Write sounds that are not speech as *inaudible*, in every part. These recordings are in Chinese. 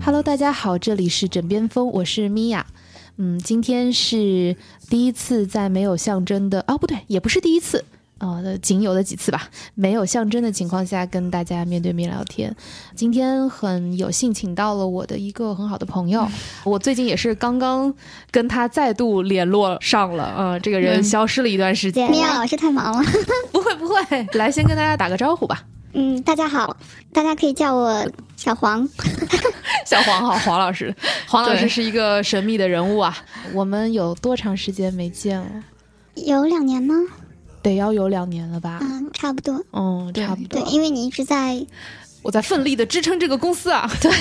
Hello，大家好，这里是枕边风，我是米娅。嗯，今天是第一次在没有象征的哦，不对，也不是第一次，啊呃，仅有的几次吧，没有象征的情况下跟大家面对面聊天。今天很有幸请到了我的一个很好的朋友，我最近也是刚刚跟他再度联络上了，啊、这个人消失了一段时间，米娅老师太忙了。不会不会，来先跟大家打个招呼吧。嗯，大家好，大家可以叫我小黄。*laughs* 小黄好，黄老师，黄老师是一个神秘的人物啊。我们有多长时间没见了？有两年吗？得要有两年了吧？嗯，差不多。嗯，差不多对，。因为你一直在我在奋力的支撑这个公司啊。对，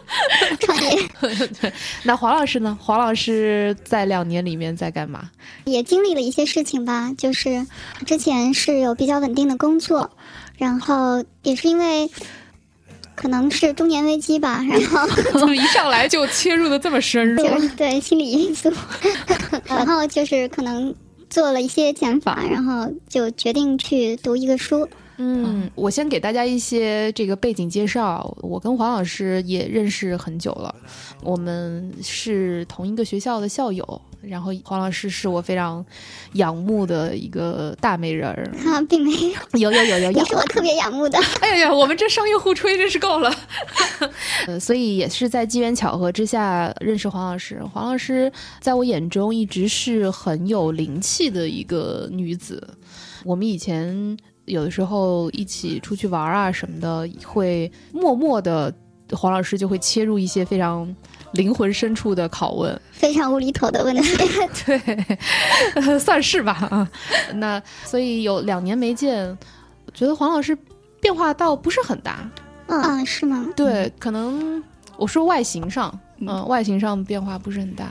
*laughs* 创业，*laughs* 对。那黄老师呢？黄老师在两年里面在干嘛？也经历了一些事情吧。就是之前是有比较稳定的工作，然后也是因为可能是中年危机吧，然后 *laughs* 怎么一上来就切入的这么深入。*laughs* 对心理因素，*laughs* 然后就是可能做了一些减法，然后就决定去读一个书。嗯，我先给大家一些这个背景介绍。我跟黄老师也认识很久了，我们是同一个学校的校友。然后黄老师是我非常仰慕的一个大美人儿。啊、并没有，有有有有有你是，我特别仰慕的。哎呀呀，我们这商业互吹真是够了。*laughs* 呃，所以也是在机缘巧合之下认识黄老师。黄老师在我眼中一直是很有灵气的一个女子。我们以前有的时候一起出去玩啊什么的，会默默的，黄老师就会切入一些非常灵魂深处的拷问。非常无厘头的问题，*laughs* 对，算是吧啊。那所以有两年没见，觉得黄老师变化倒不是很大。嗯，是吗？对，可能我说外形上，嗯、外形上变化不是很大，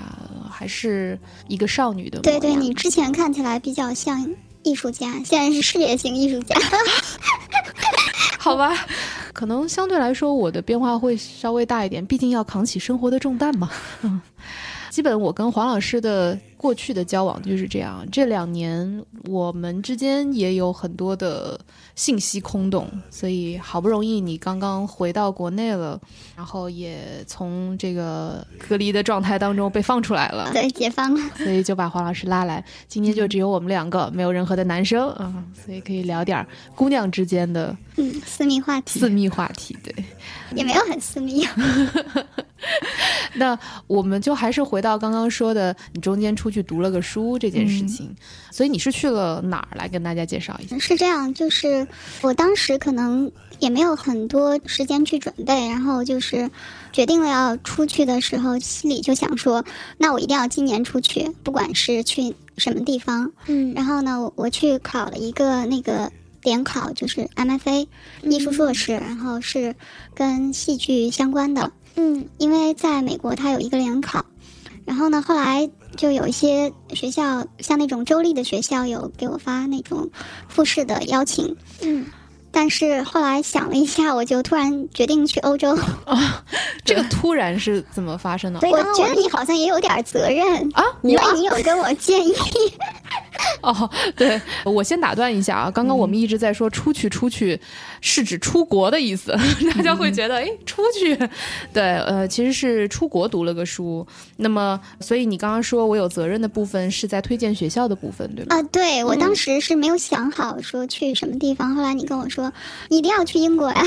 还是一个少女的模对对，你之前看起来比较像艺术家，现在是事业型艺术家。*laughs* 好吧？可能相对来说，我的变化会稍微大一点，毕竟要扛起生活的重担嘛。嗯，*laughs* 基本我跟黄老师的过去的交往就是这样。这两年我们之间也有很多的信息空洞，所以好不容易你刚刚回到国内了，然后也从这个隔离的状态当中被放出来了。对，解放了。所以就把黄老师拉来。今天就只有我们两个，没有任何的男生啊、嗯所以可以聊点儿姑娘之间的嗯，私密话题私密话题。对，也没有很私密。*laughs* *laughs* 那我们就还是回到刚刚说的，你中间出去读了个书这件事情。所以你是去了哪儿来跟大家介绍一下？是这样，就是我当时可能也没有很多时间去准备，然后就是决定了要出去的时候，心里就想说，那我一定要今年出去，不管是去什么地方。嗯然后呢，我我去考了一个那个联考，就是 MFA 艺术硕士，然后是跟戏剧相关的。嗯因为在美国它有一个联考，然后呢，后来就有一些学校，像那种州立的学校，有给我发那种复试的邀请。嗯，但是后来想了一下，我就突然决定去欧洲。这个突然是怎么发生的？我觉得你好像也有点责任啊，因为你有跟我建议。*laughs* 哦，对，我先打断一下啊，刚刚我们一直在说出去，出去是指出国的意思，*laughs* 大家会觉得哎，出去，对，呃，其实是出国读了个书。那么，所以你刚刚说我有责任的部分是在推荐学校的部分，对吧？啊，对我当时是没有想好说去什么地方，后来你跟我说你一定要去英国呀，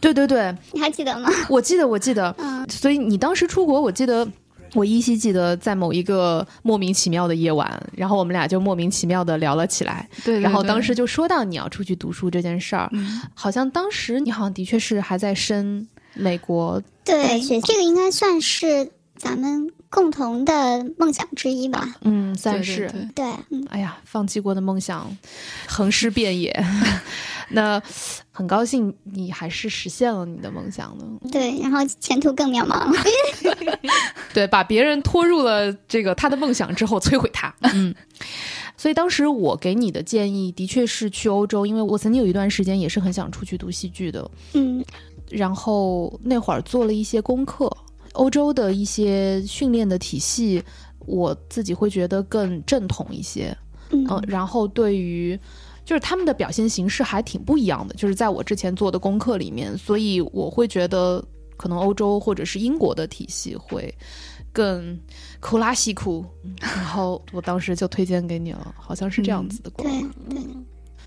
对对对，*laughs* 你还记得吗？我记得，我记得，嗯所以你当时出国，我记得。我依稀记得，在某一个莫名其妙的夜晚，然后我们俩就莫名其妙的聊了起来。对对然后当时就说到你要出去读书这件事儿，嗯好像当时你好像的确是还在申美国，对，学这个应该算是咱们共同的梦想之一吧。嗯，算对是。对对对，嗯，哎呀，放弃过的梦想，横尸遍野。那很高兴你还是实现了你的梦想呢。对，然后前途更渺茫了。*laughs* 对，把别人拖入了这个他的梦想之后摧毁他。*laughs* 嗯，所以当时我给你的建议的确是去欧洲，因为我曾经有一段时间也是很想出去读戏剧的。嗯然后那会儿做了一些功课，欧洲的一些训练的体系，我自己会觉得更正统一些。嗯嗯，然后对于就是他们的表现形式还挺不一样的，就是在我之前做的功课里面，所以我会觉得可能欧洲或者是英国的体系会更库拉西库，然后我当时就推荐给你了，好像是这样子的。对。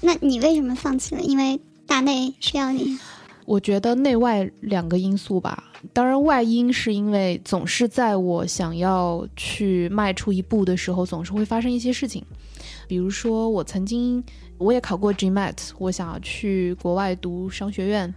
那你为什么放弃了？因为大内需要你。我觉得内外两个因素吧，当然外因是因为总是在我想要去迈出一步的时候，总是会发生一些事情。比如说，我曾经我也考过 GMAT，我想要去国外读商学院。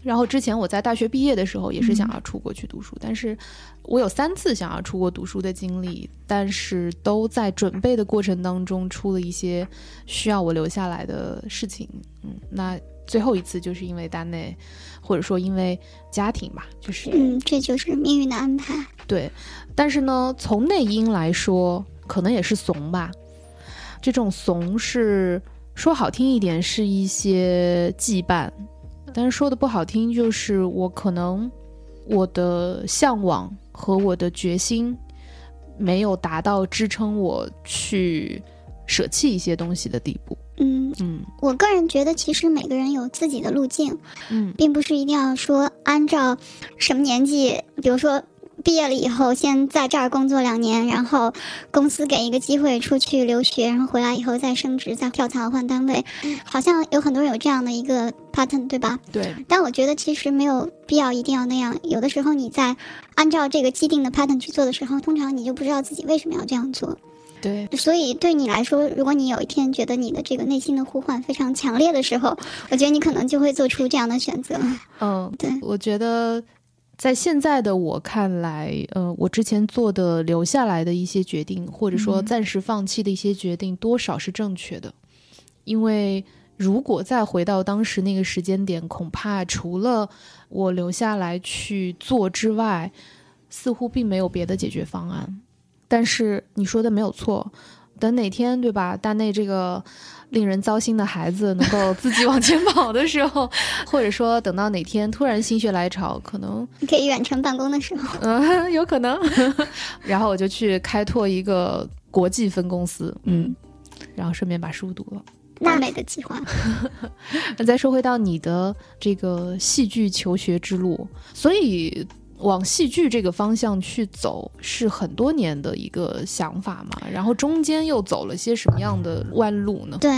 然后之前我在大学毕业的时候也是想要出国去读书，但是我有三次想要出国读书的经历，但是都在准备的过程当中出了一些需要我留下来的事情。嗯，那最后一次就是因为单内，或者说因为家庭吧，就是嗯，这就是命运的安排。对，但是呢，从内因来说，可能也是怂吧。这种怂是说好听一点是一些羁绊，但是说的不好听就是我可能我的向往和我的决心没有达到支撑我去舍弃一些东西的地步。嗯，嗯我个人觉得，其实每个人有自己的路径，嗯并不是一定要说按照什么年纪，比如说毕业了以后，先在这儿工作两年，然后公司给一个机会出去留学，然后回来以后再升职、再跳槽换单位，好像有很多人有这样的一个 pattern，对吧？对，但我觉得其实没有必要一定要那样。有的时候你在按照这个既定的 pattern 去做的时候，通常你就不知道自己为什么要这样做。对，所以对你来说，如果你有一天觉得你的这个内心的呼唤非常强烈的时候，我觉得你可能就会做出这样的选择。嗯，对我觉得在现在的我看来，呃，我之前做的留下来的一些决定，或者说嗯暂时放弃的一些决定，多少是正确的。因为如果再回到当时那个时间点，恐怕除了我留下来去做之外，似乎并没有别的解决方案。但是你说的没有错，等哪天对吧？大内这个令人糟心的孩子能够自己往前跑的时候，*laughs* 或者说等到哪天突然心血来潮，可能你可以远程办公的时候，嗯有可能，*laughs* 然后我就去开拓一个国际分公司，嗯，然后顺便把书读了。完美的计划。*laughs* 那再说回到你的这个戏剧求学之路，所以往戏剧这个方向去走是很多年的一个想法嘛？然后中间又走了些什么样的弯路呢？对，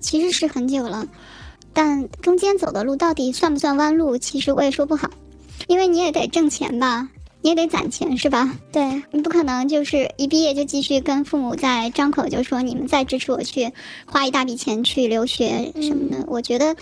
其实是很久了，但中间走的路到底算不算弯路，其实我也说不好，因为你也得挣钱吧。你也得攒钱是吧？对你不可能就是一毕业就继续跟父母在张口就说你们再支持我去花一大笔钱去留学什么的。我觉得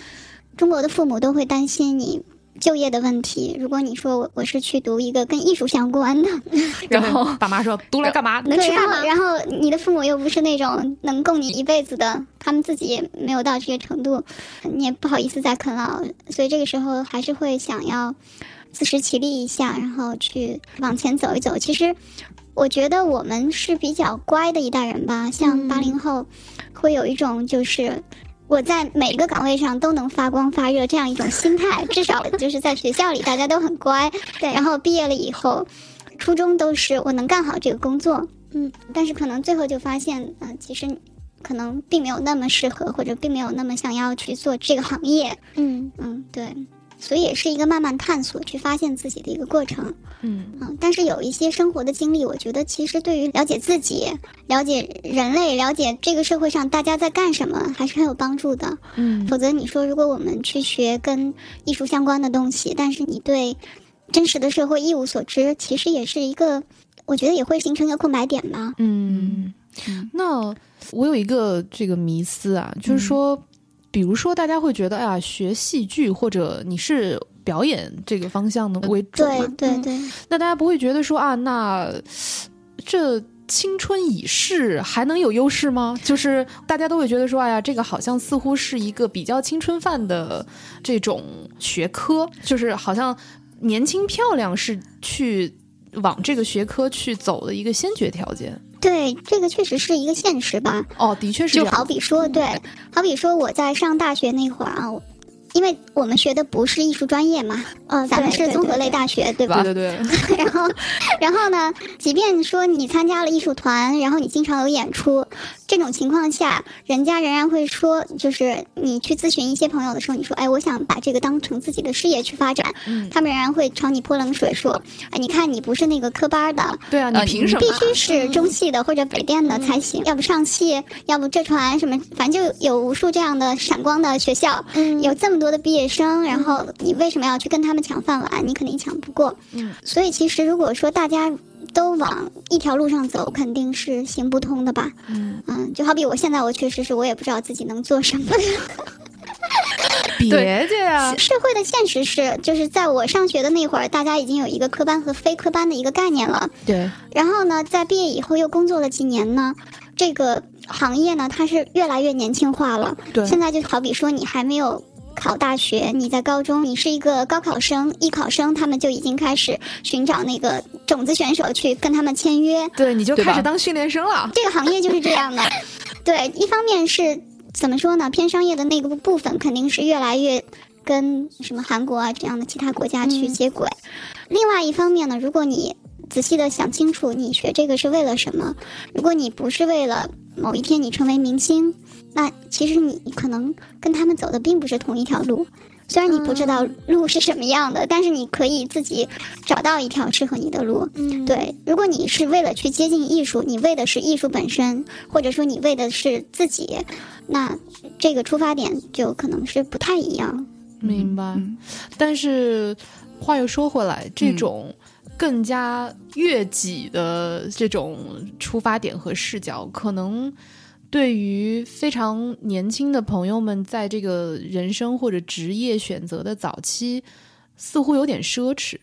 中国的父母都会担心你就业的问题。如果你说我我是去读一个跟艺术相关的，*laughs* 然后爸妈说读来干嘛？能吃对，饭吗？然后你的父母又不是那种能供你一辈子的，他们自己也没有到这个程度，你也不好意思再啃老，所以这个时候还是会想要自食其力一下，然后去往前走一走。其实我觉得我们是比较乖的一代人吧，像嗯八零后，会有一种就是。我在每个岗位上都能发光发热，这样一种心态，至少就是在学校里大家都很乖，对。然后毕业了以后，初衷都是我能干好这个工作，嗯，但是可能最后就发现，呃，其实可能并没有那么适合，或者并没有那么想要去做这个行业，嗯。嗯，对，所以也是一个慢慢探索、去发现自己的一个过程，嗯。嗯，但是有一些生活的经历，我觉得其实对于了解自己、了解人类、了解这个社会上大家在干什么，还是很有帮助的。嗯。否则你说，如果我们去学跟艺术相关的东西，但是你对真实的社会一无所知，其实也是一个，我觉得也会形成一个空白点吧。嗯，那我有一个这个迷思啊，就是说，比如说大家会觉得，哎呀，学戏剧或者你是表演这个方向的为主对对对，那大家不会觉得说啊，那这青春已逝还能有优势吗？就是大家都会觉得说，哎呀，这个好像似乎是一个比较青春范的这种学科，就是好像年轻漂亮是去往这个学科去走的一个先决条件。对，这个确实是一个现实吧。哦，的确是就。好比说，对，好比说我在上大学那会儿啊，我因为我们学的不是艺术专业嘛，嗯，咱们是综合类。大学，对吧？对对对，*laughs* 然后，然后呢，即便说你参加了艺术团，然后你经常有演出，这种情况下，人家仍然会说，就是你去咨询一些朋友的时候，你说，哎，我想把这个当成自己的事业去发展，嗯他们仍然会朝你泼冷水，说，哎，你看你不是那个科班的，对啊，你呃凭什么？必须是中戏的或者北电的才行，要不上戏，要不浙传什么，反正就有无数这样的闪光的学校，嗯有这么多的毕业生，然后你为什么要去跟他们抢饭碗？你肯定抢不过。嗯，所以其实如果说大家都往一条路上走，肯定是行不通的吧。嗯，嗯，就好比我现在，我确实是我也不知道自己能做什么。*laughs* 别介啊，社会的现实是，就是在我上学的那会儿，大家已经有一个科班和非科班的一个概念了。对，然后呢，在毕业以后又工作了几年呢，这个行业呢，它是越来越年轻化了。对现在就好比说，你还没有考大学，你在高中，你是一个高考生、艺考生，他们就已经开始寻找那个种子选手去跟他们签约。对，你就开始当训练生了。*laughs* 这个行业就是这样的。对，一方面是怎么说呢，偏商业的那个部分肯定是越来越跟什么韩国啊这样的其他国家去接轨。另外一方面呢，如果你仔细的想清楚，你学这个是为了什么？如果你不是为了某一天你成为明星，那其实你可能跟他们走的并不是同一条路。虽然你不知道路是什么样的，但是你可以自己找到一条适合你的路。嗯，对，如果你是为了去接近艺术，你为的是艺术本身，或者说你为的是自己，那这个出发点就可能是不太一样。明白。嗯但是话又说回来，这嗯种更加悦己的这种出发点和视角，可能对于非常年轻的朋友们，在这个人生或者职业选择的早期，似乎有点奢侈。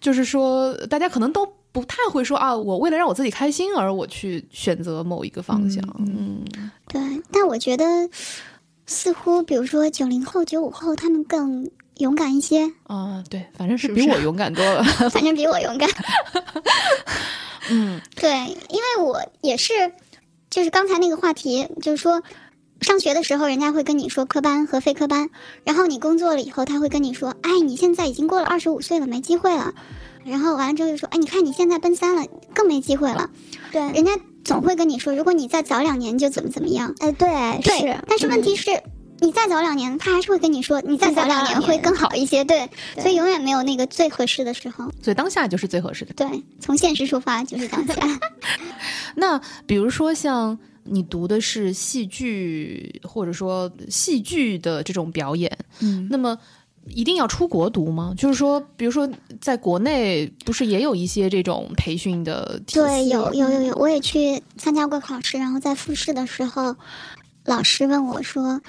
就是说，大家可能都不太会说啊，我为了让我自己开心而我去选择某一个方向。嗯，对，但我觉得似乎比如说九零后、九五后，他们更勇敢一些，啊，对，反正是比我勇敢多了。*laughs* 反正比我勇敢。*laughs* 嗯，对，因为我也是，就是刚才那个话题，就是说，上学的时候人家会跟你说科班和非科班，然后你工作了以后，他会跟你说，哎，你现在已经过了二十五岁了，没机会了。然后完了之后就说，哎，你看你现在奔三了，更没机会了。对，人家总会跟你说，如果你再早两年就怎么怎么样。哎，对，对，是，但是问题是。你再早两年，他还是会跟你说，你再早两年会更好一些，对，对所以永远没有那个最合适的时候，所以当下就是最合适的。对，从现实出发就是当下。*laughs* 那比如说像你读的是戏剧，或者说戏剧的这种表演，嗯，那么一定要出国读吗？就是说，比如说在国内不是也有一些这种培训的？对，有有有有，我也去参加过考试，然后在复试的时候，老师问我说：“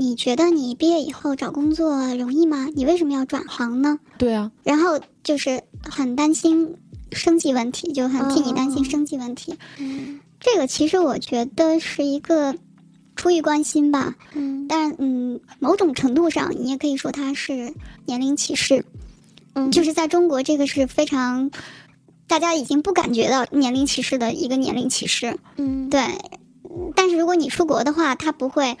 你觉得你毕业以后找工作容易吗？你为什么要转行呢对啊，？”然后就是很担心生计问题，就很替你担心哦生计问题。嗯这个其实我觉得是一个出于关心吧，嗯但嗯，某种程度上你也可以说它是年龄歧视。嗯，就是在中国，这个是非常大家已经不感觉到年龄歧视的一个年龄歧视。嗯，对，嗯但是如果你出国的话，他不会，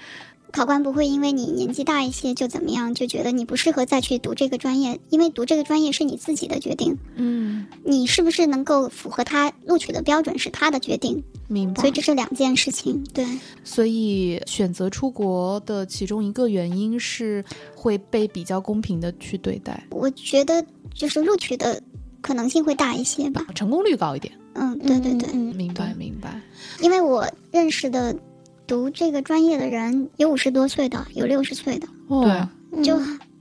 考官不会因为你年纪大一些就怎么样，就觉得你不适合再去读这个专业，因为读这个专业是你自己的决定，嗯，你是不是能够符合他录取的标准是他的决定，明白。所以这是两件事情。对，所以选择出国的其中一个原因是会被比较公平的去对待，我觉得就是录取的可能性会大一些吧。成功率高一点。嗯，对对对，嗯，明白，明白。因为我认识的读这个专业的人有五十多岁的，有六十岁的。哦对就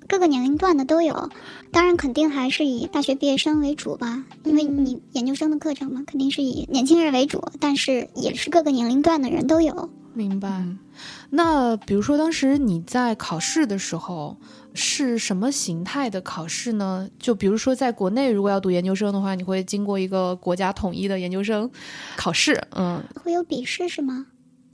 各个年龄段的都有，当然肯定还是以大学毕业生为主吧，因为你研究生的课程嘛，肯定是以年轻人为主，但是也是各个年龄段的人都有。明白。嗯那比如说，当时你在考试的时候是什么形态的考试呢？就比如说，在国内如果要读研究生的话，你会经过一个国家统一的研究生考试。嗯，会有笔试是吗？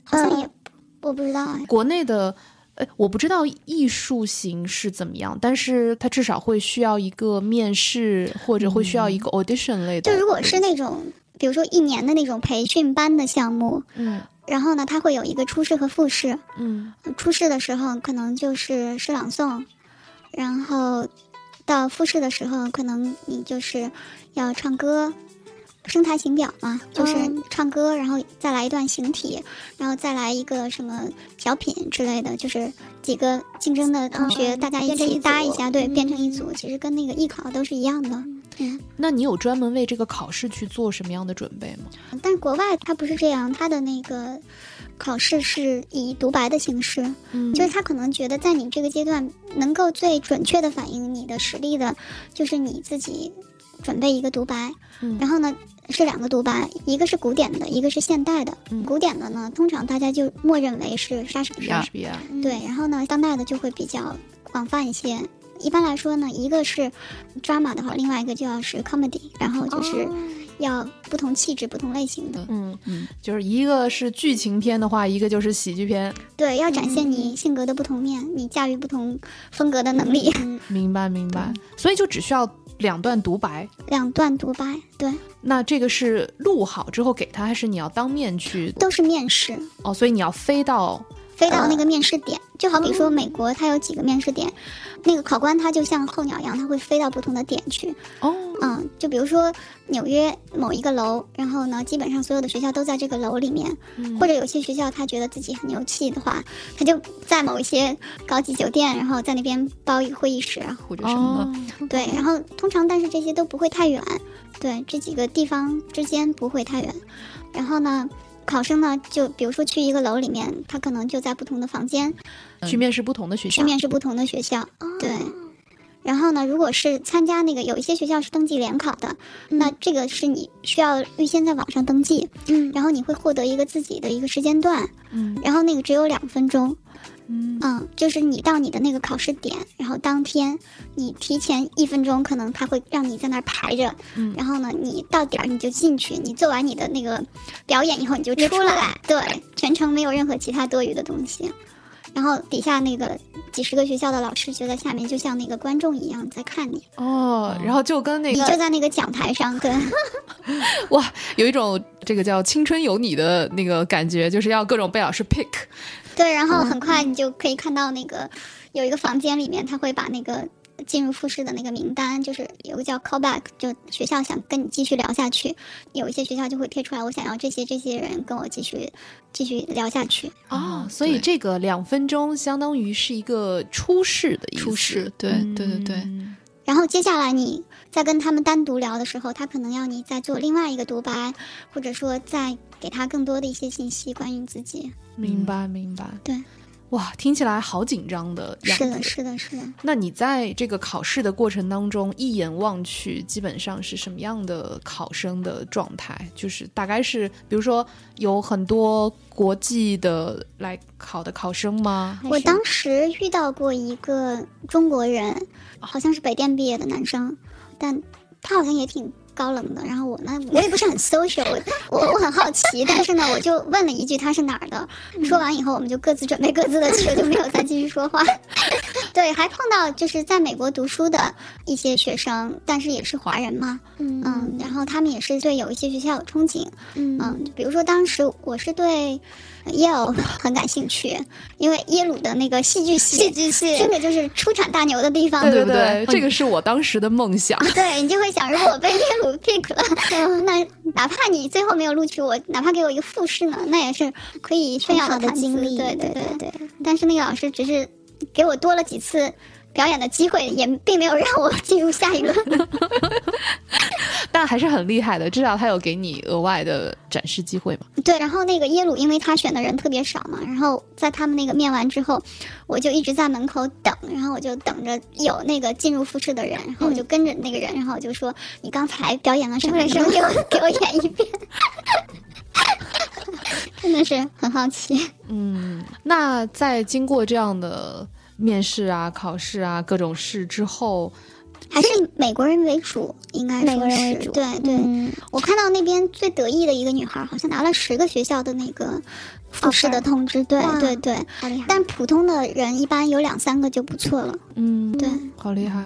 好像也不，我不知道哎。国内的。呃，我不知道艺术型是怎么样，但是它至少会需要一个面试，或者会需要一个 audition 类的。就如果是那种比如说一年的那种培训班的项目，嗯然后呢，它会有一个初试和复试。嗯初试的时候可能就是诗朗诵，然后到复试的时候，可能你就是要唱歌，声台形表嘛，就是嗯唱歌，然后再来一段形体，然后再来一个什么小品之类的，就是几个竞争的同学、嗯大家一起搭一下，对，变成一组，其实跟那个艺考都是一样的。嗯，那你有专门为这个考试去做什么样的准备吗？但是国外它不是这样，它的那个考试是以独白的形式，嗯。就是他可能觉得在你这个阶段能够最准确的反映你的实力的，就是你自己准备一个独白，嗯。然后呢是两个独白，一个是古典的，一个是现代的。嗯。古典的呢，通常大家就默认为是莎士比亚莎士，比亚，对，然后呢，当代的就会比较广泛一些。一般来说呢，一个是 drama 的话，另外一个就要是 comedy，然后就是要不同气质、不同类型的。嗯。嗯，就是一个是剧情片的话，一个就是喜剧片。对，要展现你性格的不同面，你驾驭不同风格的能力。明白明白，所以就只需要两段独白。两段独白，对，那这个是录好之后给他，还是你要当面去？都是面试，哦，所以你要飞到飞到那个面试点。就好比说美国，它有几个面试点，那个考官他就像候鸟一样，他会飞到不同的点去。哦，嗯，就比如说纽约某一个楼，然后呢，基本上所有的学校都在这个楼里面，嗯或者有些学校他觉得自己很牛气的话，他就在某一些高级酒店，然后在那边包一个会议室啊，或者什么对，然后通常但是这些都不会太远，对，这几个地方之间不会太远。然后呢，考生呢就比如说去一个楼里面，他可能就在不同的房间，去面试不同的学校。去面试不同的学校，对。然后呢，如果是参加那个有一些学校是登记联考的，那这个是你需要预先在网上登记，嗯。然后你会获得一个自己的一个时间段，嗯。然后那个只有两分钟，嗯嗯，就是你到你的那个考试点，然后当天你提前一分钟，可能他会让你在那儿排着，嗯然后呢，你到点儿你就进去，你做完你的那个表演以后你就出来，对，全程没有任何其他多余的东西。然后底下那个几十个学校的老师就在下面，就像那个观众一样在看你，哦，然后就跟那个你就在那个讲台上，对，*laughs* 哇，有一种这个叫青春有你的那个感觉，就是要各种被老师 pick。对，然后很快你就可以看到那个有一个房间里面，他会把那个进入复试的那个名单，就是有个叫 callback，就学校想跟你继续聊下去，有一些学校就会贴出来，我想要这些这些人跟我继续继续聊下去。哦，所以这个两分钟相当于是一个初试的意思。初试对对对对。嗯。然后接下来你在跟他们单独聊的时候，他可能要你再做另外一个独白，或者说再给他更多的一些信息关于自己。明白明白。对，哇，听起来好紧张的样子。是的，是的，是的。那你在这个考试的过程当中，一眼望去，基本上是什么样的考生的状态？就是大概是，比如说有很多国际的来考的考生吗？我当时遇到过一个中国人，好像是北电毕业的男生，但他好像也挺高冷的。然后我呢，我也不是很 social，我我很好奇，但是呢，我就问了一句他是哪儿的。说完以后，我们就各自准备各自的去，了就没有再继续说话。*laughs* 对，还碰到就是在美国读书的一些学生，但是也是华人嘛，嗯，然后他们也是对有一些学校有憧憬，嗯嗯，比如说当时我是对耶鲁很感兴趣，因为耶鲁的那个戏剧系，戏剧系真的就是出产大牛的地方，对对不对，这个是我当时的梦想。*laughs* 对你就会想，如果我被耶鲁 pick 了，嗯那哪怕你最后没有录取我，哪怕给我一个复试呢，那也是可以炫耀的经历对对对对对。但是那个老师只是给我多了几次表演的机会，也并没有让我进入下一轮。*laughs* 但还是很厉害的，至少他有给你额外的展示机会嘛。对，然后那个耶鲁，因为他选的人特别少嘛，然后在他们那个面完之后，我就一直在门口等，然后我就等着有那个进入复试的人，然后我就跟着那个人，然后我就说：“你刚才表演了什么什么？给我给我演一遍。*laughs* ”真的是很好奇。嗯，那在经过这样的面试啊、考试啊各种试之后，还是以美国人为主，应该说美国人为主是对对。嗯我看到那边最得意的一个女孩，好像拿了十个学校的那个复试的通知。对对对，好厉害，但普通的人一般有两三个就不错了。嗯，对，好厉害。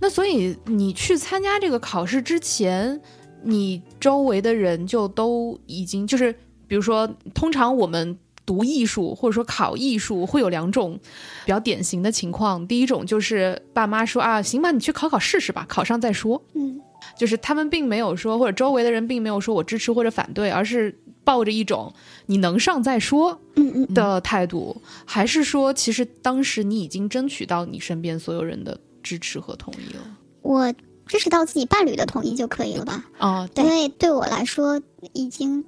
那所以你去参加这个考试之前，你周围的人就都已经就是，比如说，通常我们读艺术或者说考艺术会有两种比较典型的情况，第一种就是爸妈说啊，行吧，你去考考试试吧，考上再说。嗯就是他们并没有说，或者周围的人并没有说我支持或者反对，而是抱着一种你能上再说嗯嗯，的态度，还是说其实当时你已经争取到你身边所有人的支持和同意了？我支持到自己伴侣的同意就可以了吧？啊，因为对我来说，已经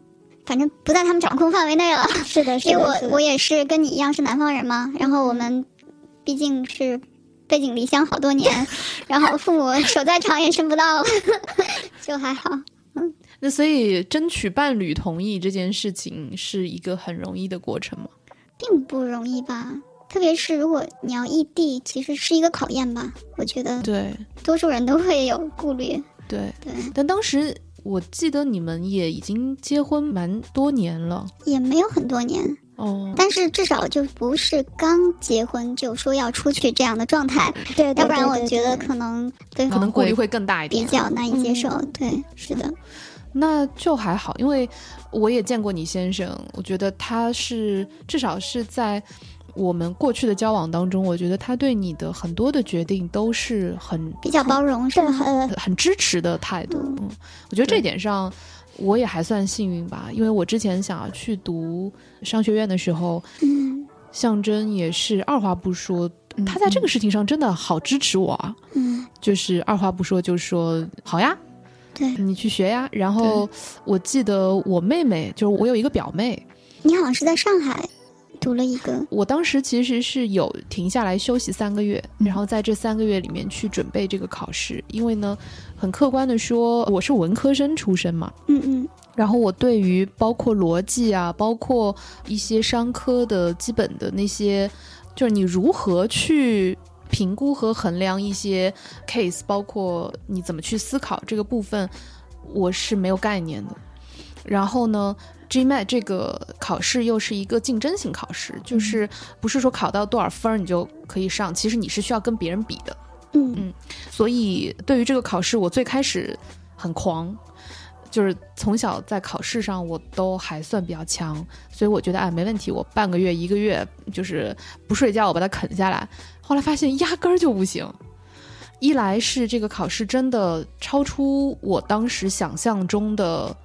反正不在他们掌控范围内了。是的，是因为的，我我也是跟你一样是南方人嘛，然后我们毕竟是背井离乡好多年，*laughs* 然后父母手再长也伸不到，*laughs* 就还好。嗯那所以争取伴侣同意这件事情是一个很容易的过程吗？并不容易吧？特别是如果你要异地，其实是一个考验吧。我觉得对多数人都会有顾虑。对，对，但当时我记得你们也已经结婚蛮多年了也没有很多年，哦。但是至少就不是刚结婚就说要出去这样的状态，对，对要不然我觉得可能对可能顾虑会更大一点比。较难以接受。嗯对，是的，那就还好，因为我也见过你先生，我觉得他是至少是在我们过去的交往当中，我觉得他对你的很多的决定都是很比较包容，是？很很支持的态度。嗯。嗯，我觉得这对。点上我也还算幸运吧，因为我之前想要去读商学院的时候，嗯。象征也是二话不说，嗯他在这个事情上真的好支持我啊，嗯，就是二话不说就说好呀，对。你去学呀。然后我记得我妹妹，就是我有一个表妹，你好像是在上海读了一个，我当时其实是有停下来休息三个月，嗯。然后在这三个月里面去准备这个考试，因为呢，很客观的说，我是文科生出身嘛，嗯嗯。然后我对于包括逻辑啊，包括一些商科的基本的那些，就是你如何去评估和衡量一些 case，包括你怎么去思考这个部分，我是没有概念的。然后呢，GMAT 这个考试又是一个竞争性考试，就是不是说考到多少分儿你就可以上，其实你是需要跟别人比的。嗯所以对于这个考试，我最开始很狂，就是从小在考试上我都还算比较强，所以我觉得哎没问题，我半个月一个月就是不睡觉，我把它啃下来。后来发现压根儿就不行。一来是这个考试真的超出我当时想象中的，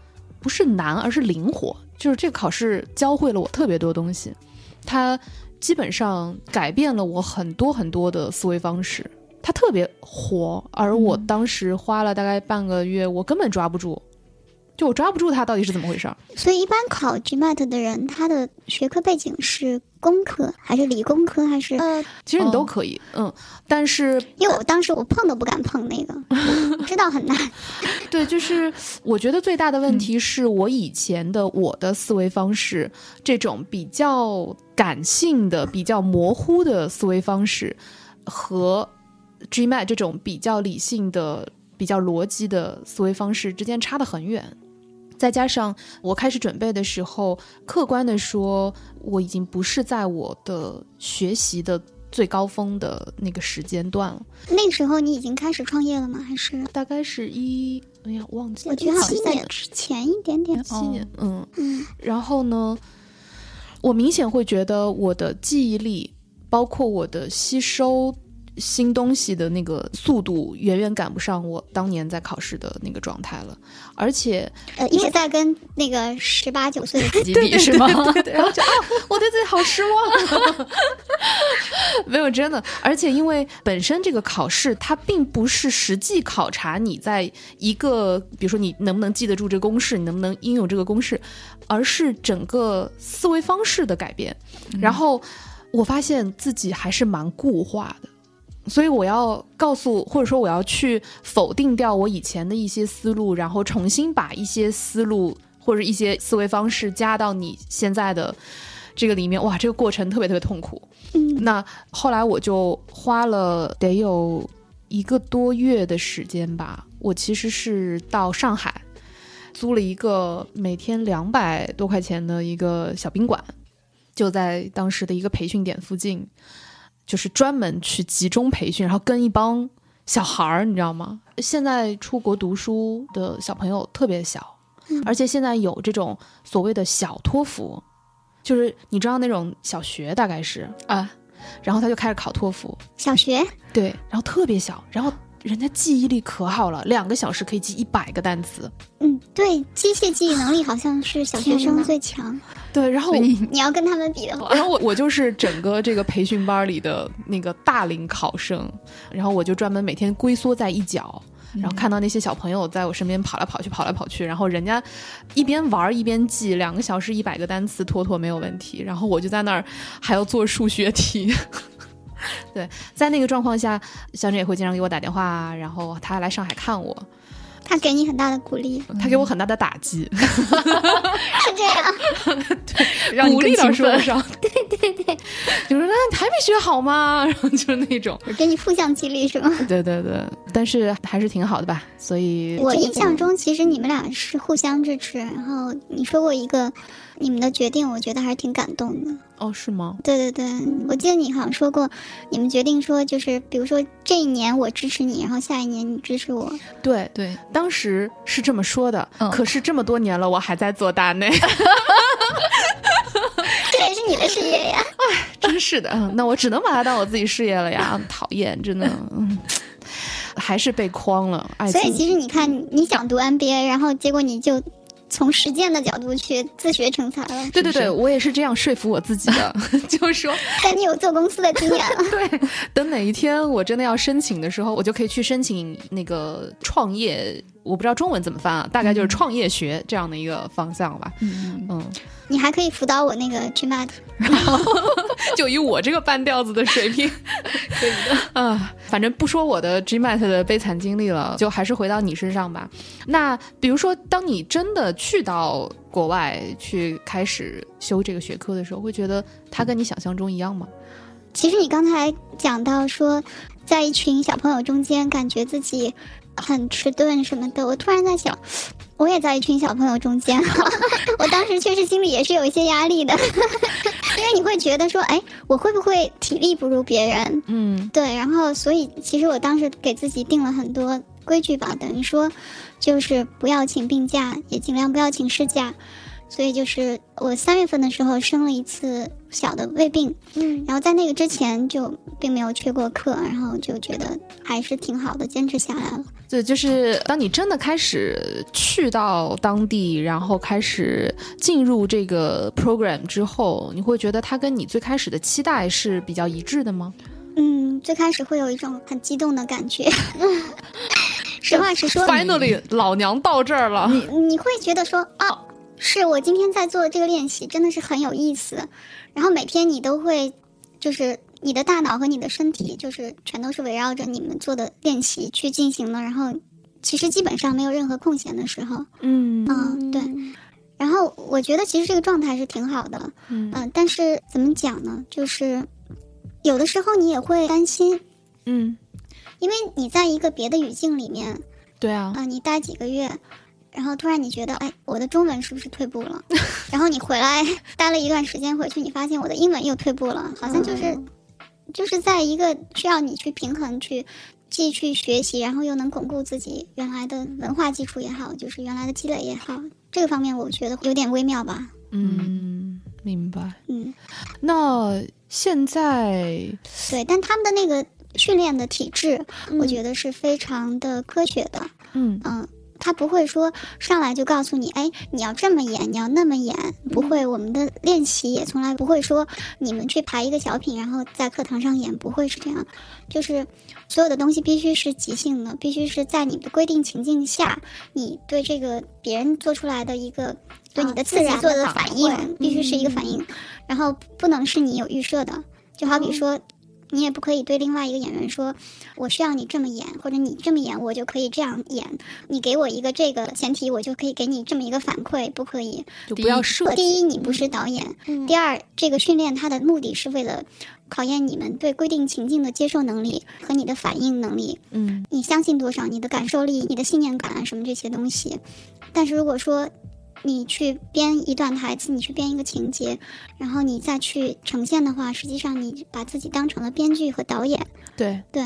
不是难，而是灵活。就是这个考试教会了我特别多东西，它基本上改变了我很多很多的思维方式。它特别活，而我当时花了大概半个月，我根本抓不住，就我抓不住它到底是怎么回事儿。所以一般考 GMAT 的人，他的学科背景是工科还是理工科还是？呃，其实你都哦可以，嗯，但是因为我当时我碰都不敢碰那个，*laughs* 知道很难。*laughs* 对，就是我觉得最大的问题是我以前的我的思维方式，这种比较感性的、比较模糊的思维方式，和 GMAT 这种比较理性的、比较逻辑的思维方式之间差得很远。再加上我开始准备的时候，客观的说，我已经不是在我的学习的最高峰的那个时间段了，那时候你已经开始创业了吗？还是？大概是一，哎呀，忘记了，我觉得在之前一点点。七年，嗯，嗯然后呢，我明显会觉得我的记忆力，包括我的吸收新东西的那个速度，远远赶不上我当年在考试的那个状态了，而且呃，一直在跟那个十八九岁的自己比，是吗？对对，然后就啊，我对自己好失望。没有真的，而且因为本身这个考试它并不是实际考察你在一个，比如说你能不能记得住这个公式，你能不能应用这个公式，而是整个思维方式的改变。然后我发现自己还是蛮固化的。所以我要告诉，或者说我要去否定掉我以前的一些思路，然后重新把一些思路或者一些思维方式加到你现在的这个里面。哇，这个过程特别特别痛苦。嗯那后来我就花了得有一个多月的时间吧，我其实是到上海租了一个每天两百多块钱的一个小宾馆，就在当时的一个培训点附近，就是专门去集中培训，然后跟一帮小孩儿，你知道吗？现在出国读书的小朋友特别小，嗯而且现在有这种所谓的小托福，就是你知道那种小学大概是，啊，然后他就开始考托福，小学对，然后特别小，然后人家记忆力可好了，两个小时可以记一百个单词，嗯，对，机械记忆能力好像是小学生最强。对，然后你你要跟他们比的话，然后我我就是整个这个培训班里的那个大龄考生，然后我就专门每天龟缩在一角，然后看到那些小朋友在我身边跑来跑去，跑来跑去，然后人家一边玩一边记，两个小时一百个单词，妥妥没有问题。然后我就在那儿还要做数学题。*laughs* 对，在那个状况下，小珍也会经常给我打电话，然后他来上海看我，他给你很大的鼓励，他给我很大的打击，*laughs* 是这样。*laughs* 对让你鼓励倒更兴奋。说不上，对对对，就说那你还没学好吗？*laughs* 然后就是那种。给你负向激励是吗？对对对，但是还是挺好的吧。所以我印象中，其实你们俩是互相支持。然后你说过一个你们的决定，我觉得还是挺感动的。哦，是吗？对对对，我记得你好像说过，你们决定说就是，比如说这一年我支持你，然后下一年你支持我。对，对，当时是这么说的。嗯可是这么多年了，我还在做大内，*laughs* 是你的事业呀。*laughs* 真是的。嗯，那我只能把它当我自己事业了呀。*laughs* 讨厌，真的，嗯，还是被框了。爱所以其实你看，你想读 MBA，然后结果你就从实践的角度去自学成才了。对对对，是我也是这样说服我自己的，*laughs* 就是说，但你有做公司的经验了。对等哪一天我真的要申请的时候，我就可以去申请那个创业，我不知道中文怎么翻啊，大概就是创业学这样的一个方向吧。嗯，嗯，你还可以辅导我那个 GMAT。*laughs* 就以我这个半吊子的水平，可以的啊。反正不说我的 GMAT 的悲惨经历了，就还是回到你身上吧。那比如说，当你真的去到国外去开始修这个学科的时候，会觉得它跟你想象中一样吗？其实你刚才讲到说，在一群小朋友中间，感觉自己很迟钝什么的，我突然在想，我也在一群小朋友中间，*laughs* 我当时确实心里也是有一些压力的，*laughs* 因为你会觉得说，哎，我会不会体力不如别人？嗯对，然后所以其实我当时给自己定了很多规矩吧，等于说就是不要请病假，也尽量不要请事假。所以就是我三月份的时候生了一次小的胃病，嗯然后在那个之前就并没有缺过课，然后就觉得还是挺好的，坚持下来了。对，就是当你真的开始去到当地，然后开始进入这个 program 之后，你会觉得它跟你最开始的期待是比较一致的吗？嗯，最开始会有一种很激动的感觉。*laughs* 实话实说 Finally，老娘到这儿了。你你会觉得说，哦，是我今天在做这个练习，真的是很有意思。然后每天你都会，就是你的大脑和你的身体，就是全都是围绕着你们做的练习去进行的。然后其实基本上没有任何空闲的时候。嗯嗯，对。然后我觉得其实这个状态是挺好的，嗯嗯、但是怎么讲呢？就是有的时候你也会担心，嗯，因为你在一个别的语境里面，对啊啊、，你待几个月，然后突然你觉得，哎，我的中文是不是退步了？*laughs* 然后你回来待了一段时间，回去你发现我的英文又退步了，好像就是、就是在一个需要你去平衡去。既去学习，然后又能巩固自己原来的文化基础也好，就是原来的积累也好，这个方面我觉得有点微妙吧。嗯，明白。嗯，那现在，对，但他们的那个训练的体制，我觉得是非常的科学的。嗯嗯，他不会说上来就告诉你，哎，你要这么演，你要那么演，不会。我们的练习也从来不会说你们去排一个小品，然后在课堂上演，不会是这样。就是所有的东西必须是即兴的，必须是在你的规定情境下，你对这个别人做出来的一个对你的自然做的反应，必须是一个反应，然后不能是你有预设的。就好比说。你也不可以对另外一个演员说，我需要你这么演，或者你这么演，我就可以这样演。你给我一个这个前提，我就可以给你这么一个反馈，不可以。就不要设第一，你不是导演；嗯第二，这个训练它的目的是为了考验你们对规定情境的接受能力和你的反应能力。嗯你相信多少，你的感受力、你的信念感啊什么这些东西。但是如果说你去编一段台词，你去编一个情节，然后你再去呈现的话，实际上你把自己当成了编剧和导演。对，对，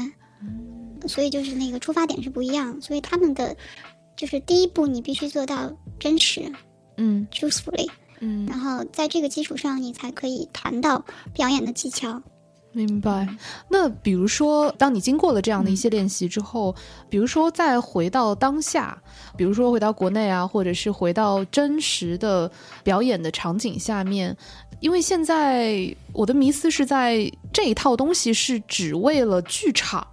所以就是那个出发点是不一样，所以他们的就是第一步你必须做到真实嗯。truthfully，嗯，然后在这个基础上你才可以谈到表演的技巧。明白。那比如说，当你经过了这样的一些练习之后，比如说再回到当下，比如说回到国内啊，或者是回到真实的表演的场景下面，因为现在我的迷思是在这一套东西是只为了剧场。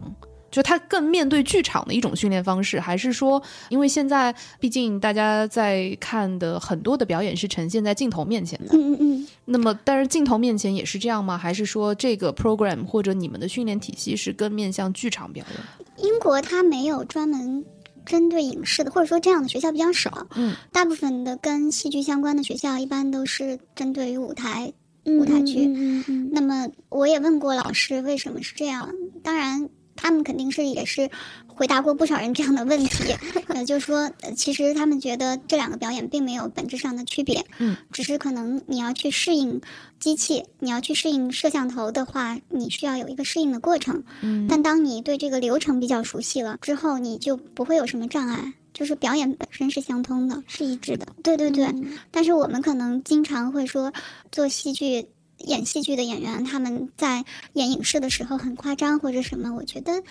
就他更面对剧场的一种训练方式，还是说，因为现在毕竟大家在看的很多的表演是呈现在镜头面前的，嗯嗯嗯，那么，但是镜头面前也是这样吗？还是说这个 program 或者你们的训练体系是更面向剧场表演？英国它没有专门针对影视的，或者说这样的学校比较少。嗯，大部分的跟戏剧相关的学校一般都是针对于舞台嗯舞台剧。嗯嗯嗯那么我也问过老师为什么是这样，当然他们肯定是也是回答过不少人这样的问题，*laughs* 呃，就是说呃其实他们觉得这两个表演并没有本质上的区别，嗯，只是可能你要去适应机器，你要去适应摄像头的话，你需要有一个适应的过程，嗯。但当你对这个流程比较熟悉了之后，你就不会有什么障碍。就是表演本身是相通的，是一致的。对对对，嗯。但是我们可能经常会说，做戏剧、演戏剧的演员，他们在演影视的时候很夸张或者什么，我觉得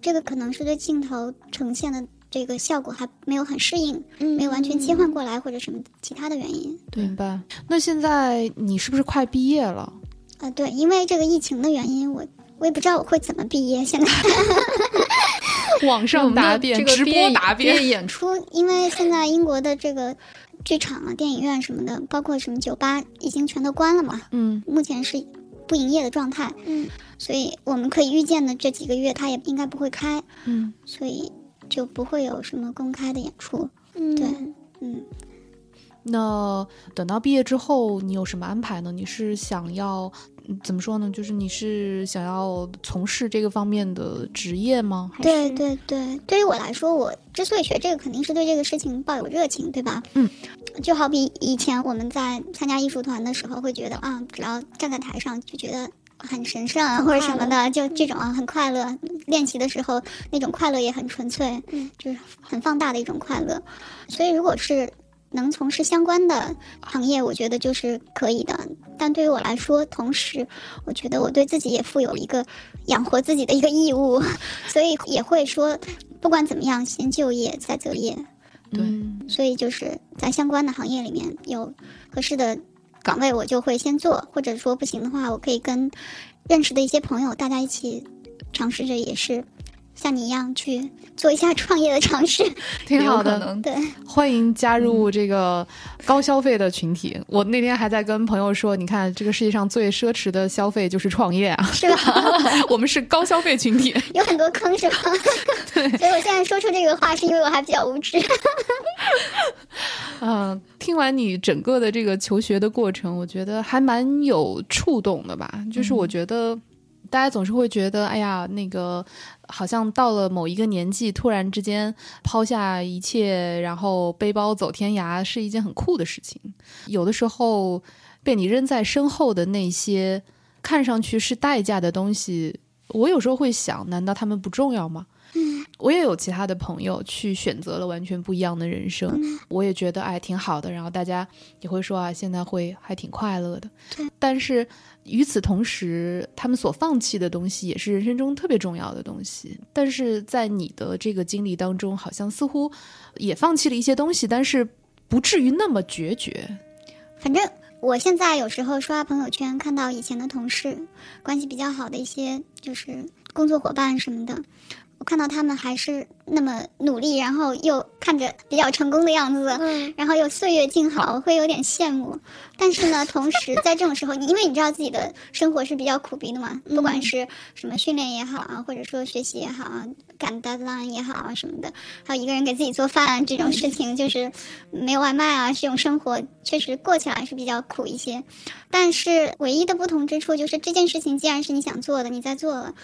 这个可能是对镜头呈现的这个效果还没有很适应，没有完全切换过来，或者什么其他的原因。明白。那现在你是不是快毕业了？呃，对，因为这个疫情的原因，我我也不知道我会怎么毕业。现在网上答辩，这个直播答辩。演，出，因为现在英国的这个剧场啊、电影院什么的，包括什么酒吧，已经全都关了嘛。嗯目前是不营业的状态，嗯，所以我们可以预见的这几个月，它也应该不会开，嗯，所以就不会有什么公开的演出。嗯对，嗯，那等到毕业之后，你有什么安排呢？你是想要嗯怎么说呢？就是你是想要从事这个方面的职业吗？还对是对对，对于我来说，我之所以学这个，肯定是对这个事情抱有热情，对吧？嗯，就好比以前我们在参加艺术团的时候，会觉得啊，只要站在台上就觉得。很神圣啊，或者什么的，就这种啊，很快乐。练习的时候，那种快乐也很纯粹，嗯，就是很放大的一种快乐。所以，如果是能从事相关的行业，我觉得就是可以的。但对于我来说，同时，我觉得我对自己也负有一个养活自己的一个义务，*laughs* 所以也会说，不管怎么样，先就业再择业。对嗯所以就是在相关的行业里面有合适的岗位，我就会先做，或者说不行的话，我可以跟认识的一些朋友，大家一起尝试着，也是像你一样去做一下创业的尝试。*laughs* 挺好的。对，欢迎加入这个高消费的群体。我那天还在跟朋友说，你看这个世界上最奢侈的消费就是创业啊，是吧？*laughs* 我们是高消费群体。*laughs* 有很多坑是吧？对，所以我现在说出这个话，是因为我还比较无知。嗯、听完你整个的这个求学的过程，我觉得还蛮有触动的吧。就是我觉得大家总是会觉得，哎呀，那个好像到了某一个年纪，突然之间抛下一切，然后背包走天涯，是一件很酷的事情。有的时候被你扔在身后的那些看上去是代价的东西，我有时候会想，难道他们不重要吗？嗯我也有其他的朋友去选择了完全不一样的人生，嗯我也觉得哎挺好的，然后大家也会说啊，现在会还挺快乐的对。但是与此同时，他们所放弃的东西也是人生中特别重要的东西。但是在你的这个经历当中，好像似乎也放弃了一些东西，但是不至于那么决绝。反正我现在有时候刷朋友圈，看到以前的同事，关系比较好的一些就是工作伙伴什么的，我看到他们还是那么努力，然后又看着比较成功的样子，嗯然后又岁月静好，我会有点羡慕。但是呢，*laughs* 同时在这种时候，你因为你知道自己的生活是比较苦逼的嘛，不管是什么训练也好啊，或者说学习也好啊，赶 deadline 也好啊什么的，还有一个人给自己做饭、啊、这种事情，就是没有外卖啊，这种生活确实过起来是比较苦一些。但是唯一的不同之处就是这件事情既然是你想做的，你在做了。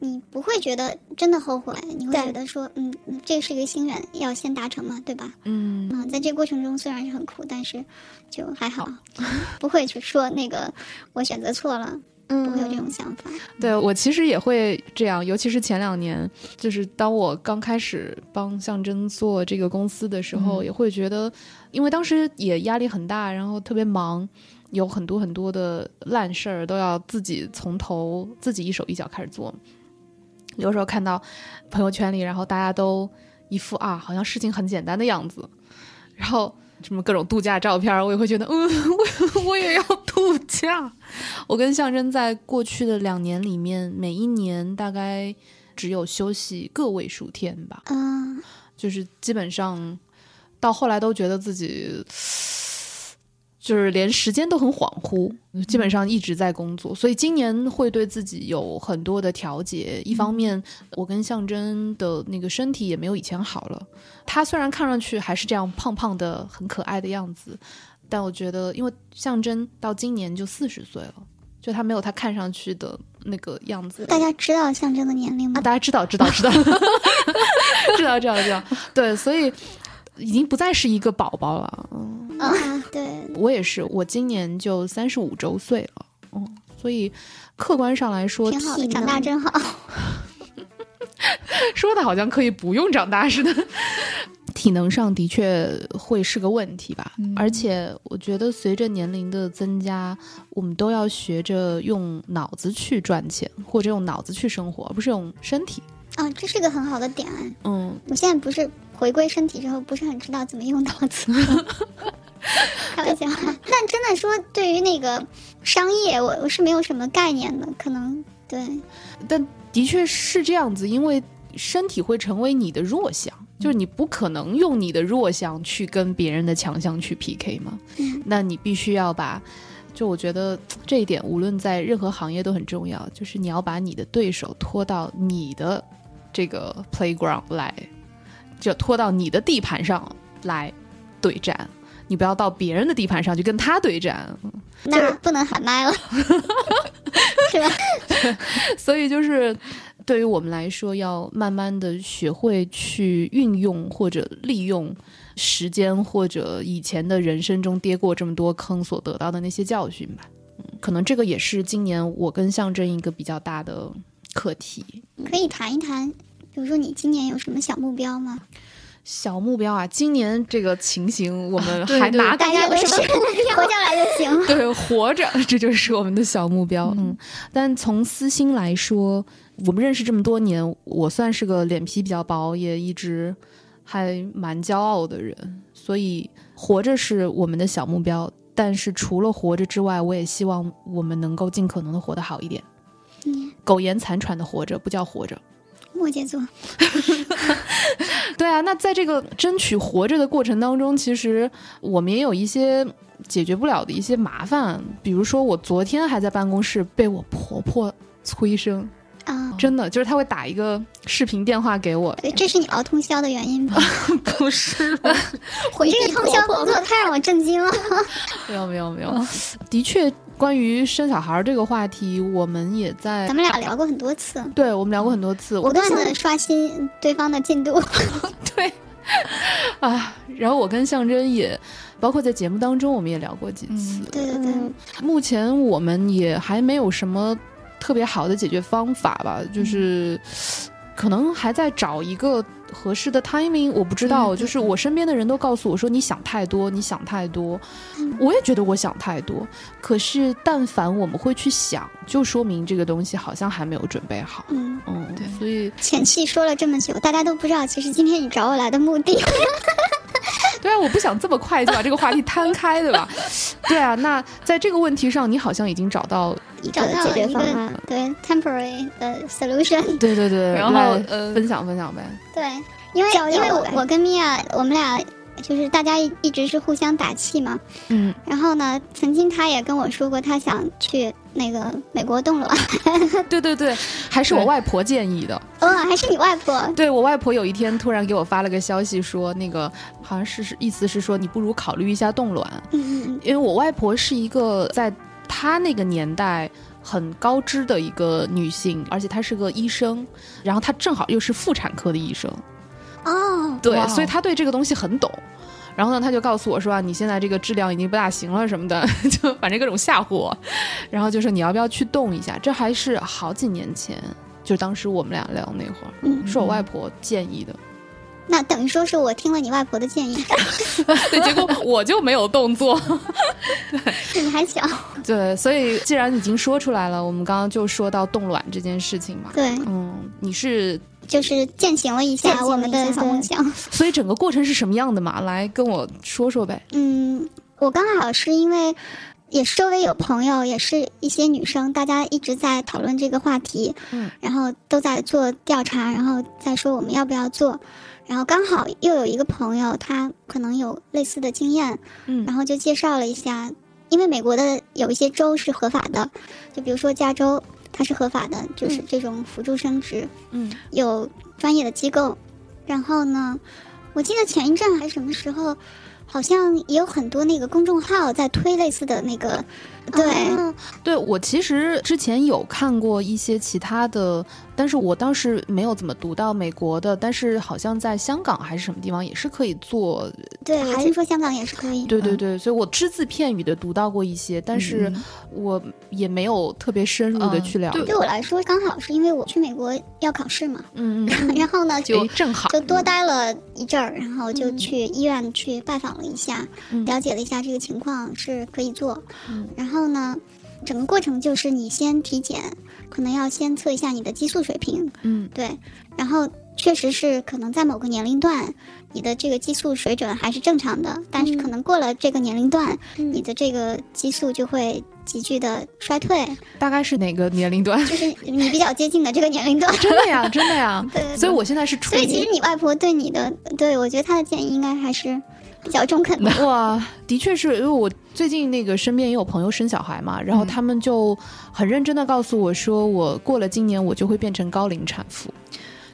你不会觉得真的后悔，你会觉得说，嗯，嗯这是一个心愿，要先达成嘛，对吧？嗯，嗯，在这个过程中虽然是很苦，但是就还好，*laughs* 不会去说那个我选择错了。不会有这种想法。对我其实也会这样，尤其是前两年，就是当我刚开始帮象征做这个公司的时候，嗯也会觉得，因为当时也压力很大，然后特别忙，有很多很多的烂事儿都要自己从头自己一手一脚开始做。有时候看到朋友圈里，然后大家都一副啊，好像事情很简单的样子，然后什么各种度假照片，我也会觉得，嗯，我我也要度假。我跟象征在过去的两年里面，每一年大概只有休息个位数天吧，嗯，就是基本上到后来都觉得自己。就是连时间都很恍惚，基本上一直在工作，所以今年会对自己有很多的调节。一方面，我跟象征的那个身体也没有以前好了，他虽然看上去还是这样胖胖的、很可爱的样子，但我觉得，因为象征到今年就四十岁了，就他没有他看上去的那个样子。大家知道象征的年龄啊，吗？大家知道，知道，知道，*laughs* 知道，知道，知道。对，所以已经不再是一个宝宝了。嗯，啊，对，我也是，我今年就三十五周岁了。嗯，所以客观上来说，挺好的，体长大真好。*laughs* 说的好像可以不用长大似的。体能上的确会是个问题吧，嗯而且我觉得随着年龄的增加，我们都要学着用脑子去赚钱，或者用脑子去生活，而不是用身体。啊，这是个很好的点。嗯，我现在不是回归身体之后，不是很知道怎么用脑子。开玩笑，但真的说，对于那个商业，我我是没有什么概念的，可能对，但的确是这样子，因为身体会成为你的弱项，就是你不可能用你的弱项去跟别人的强项去 PK 嘛。嗯那你必须要把，就我觉得这一点无论在任何行业都很重要，就是你要把你的对手拖到你的这个 playground 来，就拖到你的地盘上来对战。你不要到别人的地盘上去跟他对战，那不能喊麦了，*laughs* 是吧？*laughs* 所以就是对于我们来说，要慢慢的学会去运用或者利用时间，或者以前的人生中跌过这么多坑所得到的那些教训吧。嗯，可能这个也是今年我跟象征一个比较大的课题。可以谈一谈，比如说你今年有什么小目标吗？小目标啊，今年这个情形我们还拿大家都是 *laughs* 活下来就行了。对，活着，*laughs* 这就是我们的小目标。嗯，但从私心来说，我们认识这么多年，我算是个脸皮比较薄，也一直还蛮骄傲的人，所以活着是我们的小目标。但是除了活着之外，我也希望我们能够尽可能的活得好一点。嗯，苟延残喘的活着不叫活着。摩羯座，*laughs* 对啊，那在这个争取活着的过程当中，其实我们也有一些解决不了的一些麻烦，比如说我昨天还在办公室被我婆婆催生，啊，真的就是她会打一个视频电话给我，对，这是你熬通宵的原因吧？*laughs* 不是，*laughs* 回这个通宵工作太让我震惊了。没有没有没有，的确，关于生小孩儿这个话题，我们也在咱们俩聊过很多次，对我们聊过很多次，不断的刷新对方的进度。*laughs* 对 *laughs* 啊，然后我跟象征也。包括在节目当中，我们也聊过几次。对对对，目前我们也还没有什么特别好的解决方法吧，就是可能还在找一个合适的 timing。我不知道，就是我身边的人都告诉我说你想太多，你想太多。嗯我也觉得我想太多，可是但凡我们会去想，就说明这个东西好像还没有准备好。嗯，嗯，对所以前期说了这么久，大家都不知道，其实今天你找我来的目的。对啊，我不想这么快就把这个话题摊开，对吧？对啊，那在这个问题上，你好像已经找到，找到了一个对 temporary 的 solution。*laughs* 对对对，然后呃分享分享呗。对，因为因为我跟米娅，我们俩就是大家一一直是互相打气嘛。嗯，然后呢，曾经他也跟我说过，他想去那个美国冻卵。*laughs* 对对对，还是我外婆建议的。哦，还是你外婆？对我外婆有一天突然给我发了个消息，说那个好像是是意思是说你不如考虑一下冻卵，嗯嗯嗯，因为我外婆是一个在她那个年代很高知的一个女性，而且她是个医生，然后她正好又是妇产科的医生，哦，对所以她对这个东西很懂。然后呢，他就告诉我说啊，你现在这个质量已经不大行了什么的，*laughs* 就反正各种吓唬我。然后就说你要不要去动一下？这还是好几年前，就当时我们俩聊那会儿，嗯是我外婆建议的。那等于说是我听了你外婆的建议，*laughs* 对，结果我就没有动作。*laughs* 对你还小，对，所以既然已经说出来了，我们刚刚就说到冻卵这件事情嘛。对，嗯，你是，就是践行了一下我们的小梦想。*laughs* 所以整个过程是什么样的嘛？来跟我说说呗。嗯，我刚好是因为也是周围有朋友，也是一些女生，大家一直在讨论这个话题，嗯，然后都在做调查，然后再说我们要不要做，然后刚好又有一个朋友，他可能有类似的经验，嗯。然后就介绍了一下，因为美国的有一些州是合法的，就比如说加州，它是合法的，就是这种辅助生殖，嗯。有专业的机构。然后呢，我记得前一阵还是什么时候，好像也有很多那个公众号在推类似的那个，对，哦对我其实之前有看过一些其他的，但是我当时没有怎么读到美国的，但是好像在香港还是什么地方也是可以做。对，我还是说香港也是可以。对对对，所以我只字片语的读到过一些，但是我也没有特别深入的去了解。对我来说，刚好是因为我去美国要考试嘛，嗯嗯，*laughs* 然后呢就哎正好就多待了一阵儿，然后就去医院去拜访了一下，嗯了解了一下这个情况是可以做。嗯然后呢，整个过程就是你先体检，可能要先测一下你的激素水平，嗯对，然后确实是可能在某个年龄段，你的这个激素水准还是正常的，但是可能过了这个年龄段，你的这个激素就会急剧的衰退，大概是哪个年龄段？就是你比较接近的这个年龄段。*laughs* 真的呀，真的呀。*laughs* 对对对所以我现在是处于所以其实你外婆对你的，对我觉得她的建议应该还是比较中肯的。*laughs* 哇，的确是因为我最近那个身边也有朋友生小孩嘛，然后他们就很认真的告诉我说，我过了今年我就会变成高龄产妇。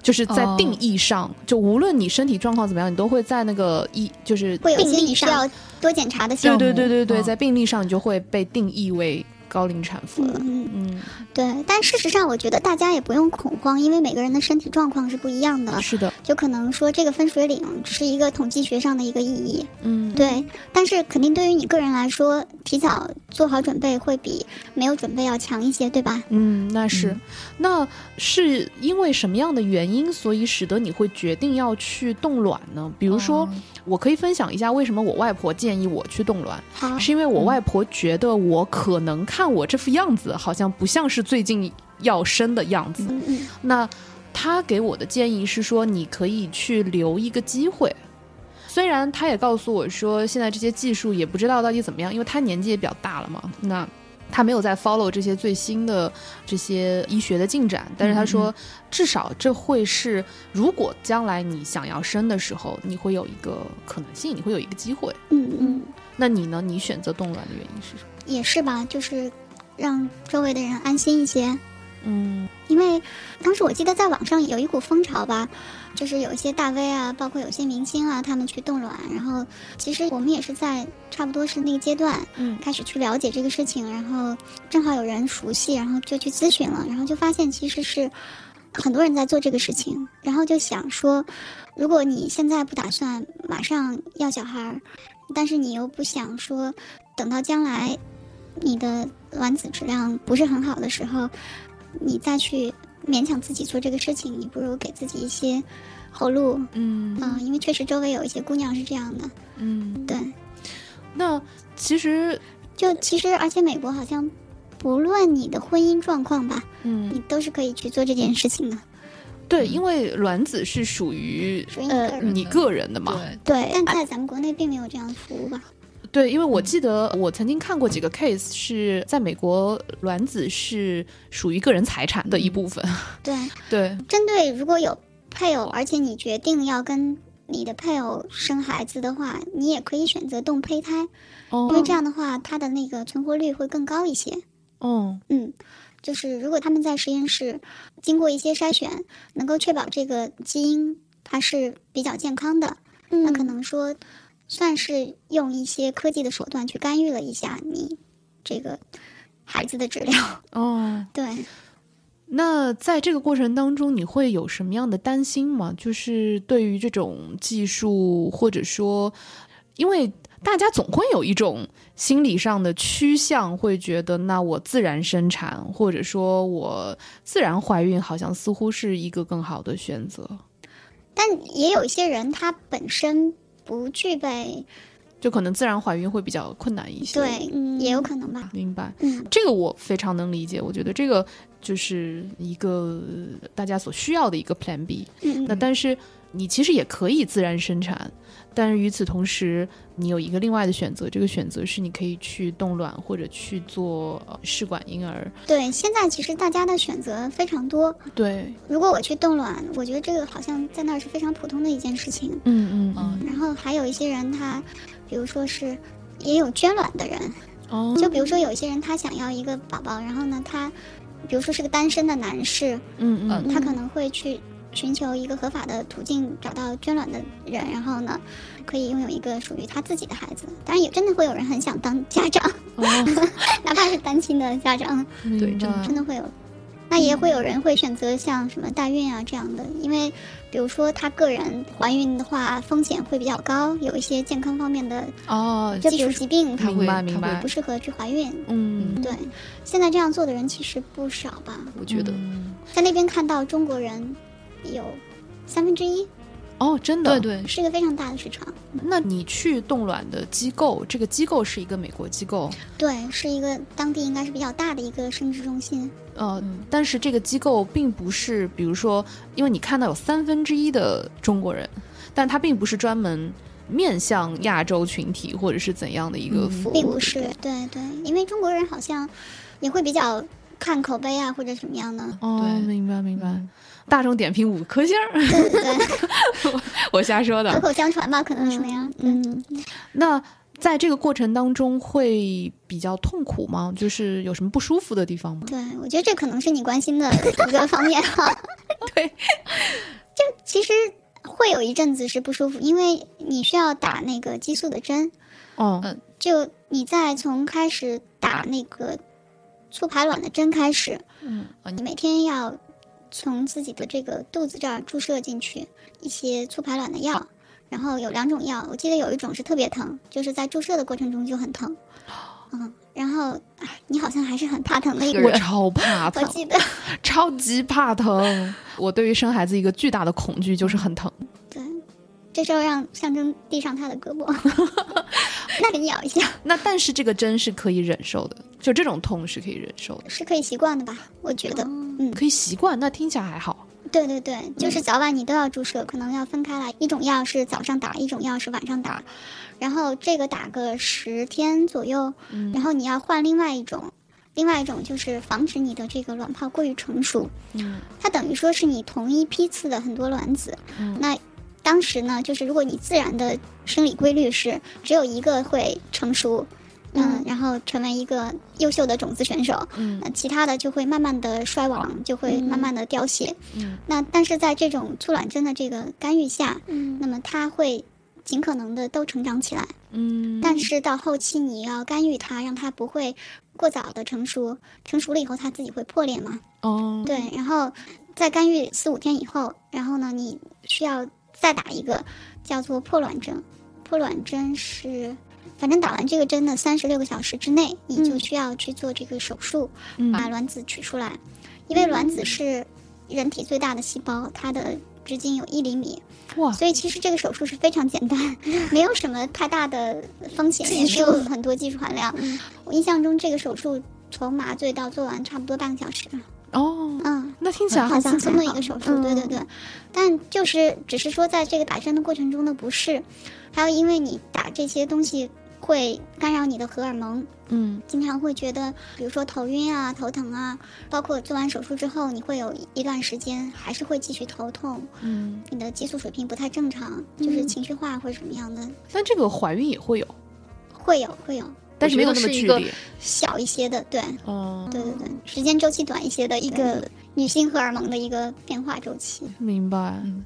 就是在哦定义上，就无论你身体状况怎么样，你都会在那个一就是会有一些病历上，需要多检查的对项目。对对对对，嗯在病历上你就会被定义为高龄产妇了。嗯，嗯，对。但事实上，我觉得大家也不用恐慌，因为每个人的身体状况是不一样的。是的，就可能说这个分水岭只是一个统计学上的一个意义，嗯，对。但是肯定对于你个人来说，提早做好准备会比没有准备要强一些，对吧？嗯，那是，嗯那是因为什么样的原因，所以使得你会决定要去冻卵呢？比如说，哦我可以分享一下为什么我外婆建议我去冻卵，好，是因为我外婆觉得我可能看我这副样子，好像不像是最近要生的样子。嗯嗯那她给我的建议是说，你可以去留一个机会。虽然她也告诉我说，现在这些技术也不知道到底怎么样，因为她年纪也比较大了嘛。那她没有在 follow 这些最新的这些医学的进展，但是他说，至少这会是，如果将来你想要生的时候，你会有一个可能性，你会有一个机会。嗯嗯，那你呢？你选择冻卵的原因是什么？也是吧，就是让周围的人安心一些。嗯因为当时我记得在网上有一股风潮吧，就是有一些大 V 啊，包括有些明星啊，他们去冻卵，然后其实我们也是在差不多是那个阶段嗯。开始去了解这个事情，然后正好有人熟悉，然后就去咨询了，然后就发现其实是很多人在做这个事情，然后就想说，如果你现在不打算马上要小孩儿，但是你又不想说等到将来你的卵子质量不是很好的时候，你再去勉强自己做这个事情，你不如给自己一些后路嗯啊、因为确实周围有一些姑娘是这样的，嗯。对，那其实，就其实而且美国好像不论你的婚姻状况吧，嗯，你都是可以去做这件事情的，对，因为卵子是属于呃你个人的嘛。对，但在咱们国内并没有这样的服务吧？对，因为我记得我曾经看过几个 case，是在美国卵子是属于个人财产的一部分。*laughs* 对，对，针对如果有配偶，而且你决定要跟你的配偶生孩子的话，你也可以选择冻胚胎，哦。因为这样的话，它的那个存活率会更高一些。哦，嗯，就是如果他们在实验室经过一些筛选，能够确保这个基因它是比较健康的，那可能说算是用一些科技的手段去干预了一下你这个孩子的治疗。*laughs* 哦，*laughs* 对，那在这个过程当中，你会有什么样的担心吗？就是对于这种技术，或者说，因为大家总会有一种心理上的趋向，会觉得那我自然生产，或者说我自然怀孕，好像似乎是一个更好的选择。但也有一些人他本身不具备，就可能自然怀孕会比较困难一些。，对，也有可能吧。明白。嗯，这个我非常能理解，我觉得这个就是一个大家所需要的一个 Plan B。嗯那但是你其实也可以自然生产，但是与此同时，你有一个另外的选择，这个选择是你可以去冻卵或者去做呃试管婴儿。对，现在其实大家的选择非常多。对，如果我去冻卵，我觉得这个好像在那儿是非常普通的一件事情。嗯嗯嗯然后还有一些人他，比如说是也有捐卵的人，哦，就比如说有一些人他想要一个宝宝，然后呢他，比如说是个单身的男士，嗯嗯他可能会去寻求一个合法的途径找到捐卵的人，然后呢可以拥有一个属于他自己的孩子。当然也真的会有人很想当家长，哦，*laughs* 哪怕是单亲的家长，对，真的真的会有。那也会有人会选择像什么代孕啊这样的，因为比如说他个人怀孕的话风险会比较高，有一些健康方面的，哦，就比如疾病，他会白明白不，适合去怀孕。嗯，对，现在这样做的人其实不少吧？我觉得嗯在那边看到中国人有三分之一，哦，真的，对对，是一个非常大的市场。那你去冻卵的机构，这个机构是一个美国机构，对，是一个当地应该是比较大的一个生殖中心。呃，嗯。但是这个机构并不是，比如说，因为你看到有三分之一的中国人，但它并不是专门面向亚洲群体或者是怎样的一个嗯。服务，并不是，对。对，因为中国人好像也会比较看口碑啊，或者什么样的。哦，对。明白明白。大众点评五颗星儿，对对对，*laughs* 我瞎说的。口口相传吧，可能是那样。嗯，那在这个过程当中会比较痛苦吗？就是有什么不舒服的地方吗？对，我觉得这可能是你关心的一个方面哈。*laughs* 对，*laughs* 就其实会有一阵子是不舒服，因为你需要打那个激素的针，哦，嗯就你在从开始打那个促排卵的针开始，嗯，你每天要从自己的这个肚子这儿注射进去一些促排卵的药，然后有两种药，我记得有一种是特别疼，就是在注射的过程中就很疼，嗯，然后哎，你好像还是很怕疼的一个人，我超怕疼我，记得，*laughs* 超级怕疼。我对于生孩子一个巨大的恐惧就是很疼。对，这时候让象征递上他的胳膊，*laughs* 那给你咬一下，那但是这个针是可以忍受的，就这种痛是可以忍受的，是可以习惯的吧？我觉得，嗯，可以习惯。那听起来还好。对对对，就是早晚你都要注射，可能要分开来，一种药是早上打，一种药是晚上打，然后这个打个十天左右，嗯然后你要换另外一种，另外一种就是防止你的这个卵泡过于成熟，嗯它等于说是你同一批次的很多卵子，嗯那当时呢，就是如果你自然的生理规律是只有一个会成熟。嗯，然后成为一个优秀的种子选手，嗯那其他的就会慢慢的衰亡，就会慢慢的凋谢。嗯那但是在这种促卵针的这个干预下，嗯那么它会尽可能的都成长起来。嗯，但是到后期你要干预它，让它不会过早的成熟，成熟了以后它自己会破裂嘛。哦，对，然后在干预四五天以后，然后呢你需要再打一个叫做破卵针，破卵针是。反正打完这个针的三十六个小时之内，你就嗯。需要去做这个手术，嗯。把卵子取出来，因为卵子是人体最大的细胞，它的直径有一厘米，哇，所以其实这个手术是非常简单，*laughs* 没有什么太大的风险，也没有很多技术含量。我印象中这个手术从麻醉到做完差不多半个小时，哦，嗯。那听起来好轻松的一个手术，嗯对对对，但就是只是说在这个打针的过程中的不适，还有因为你打这些东西会干扰你的荷尔蒙，嗯。经常会觉得，比如说头晕啊、头疼啊，包括做完手术之后，你会有一段时间还是会继续头痛，嗯，你的激素水平不太正常，就是情绪化或者什么样的，但这个怀孕也会有，会有会有但是没有那么剧烈。小一些的，对哦，对对对，时间周期短一些的一个女性荷尔蒙的一个变化周期。明白。嗯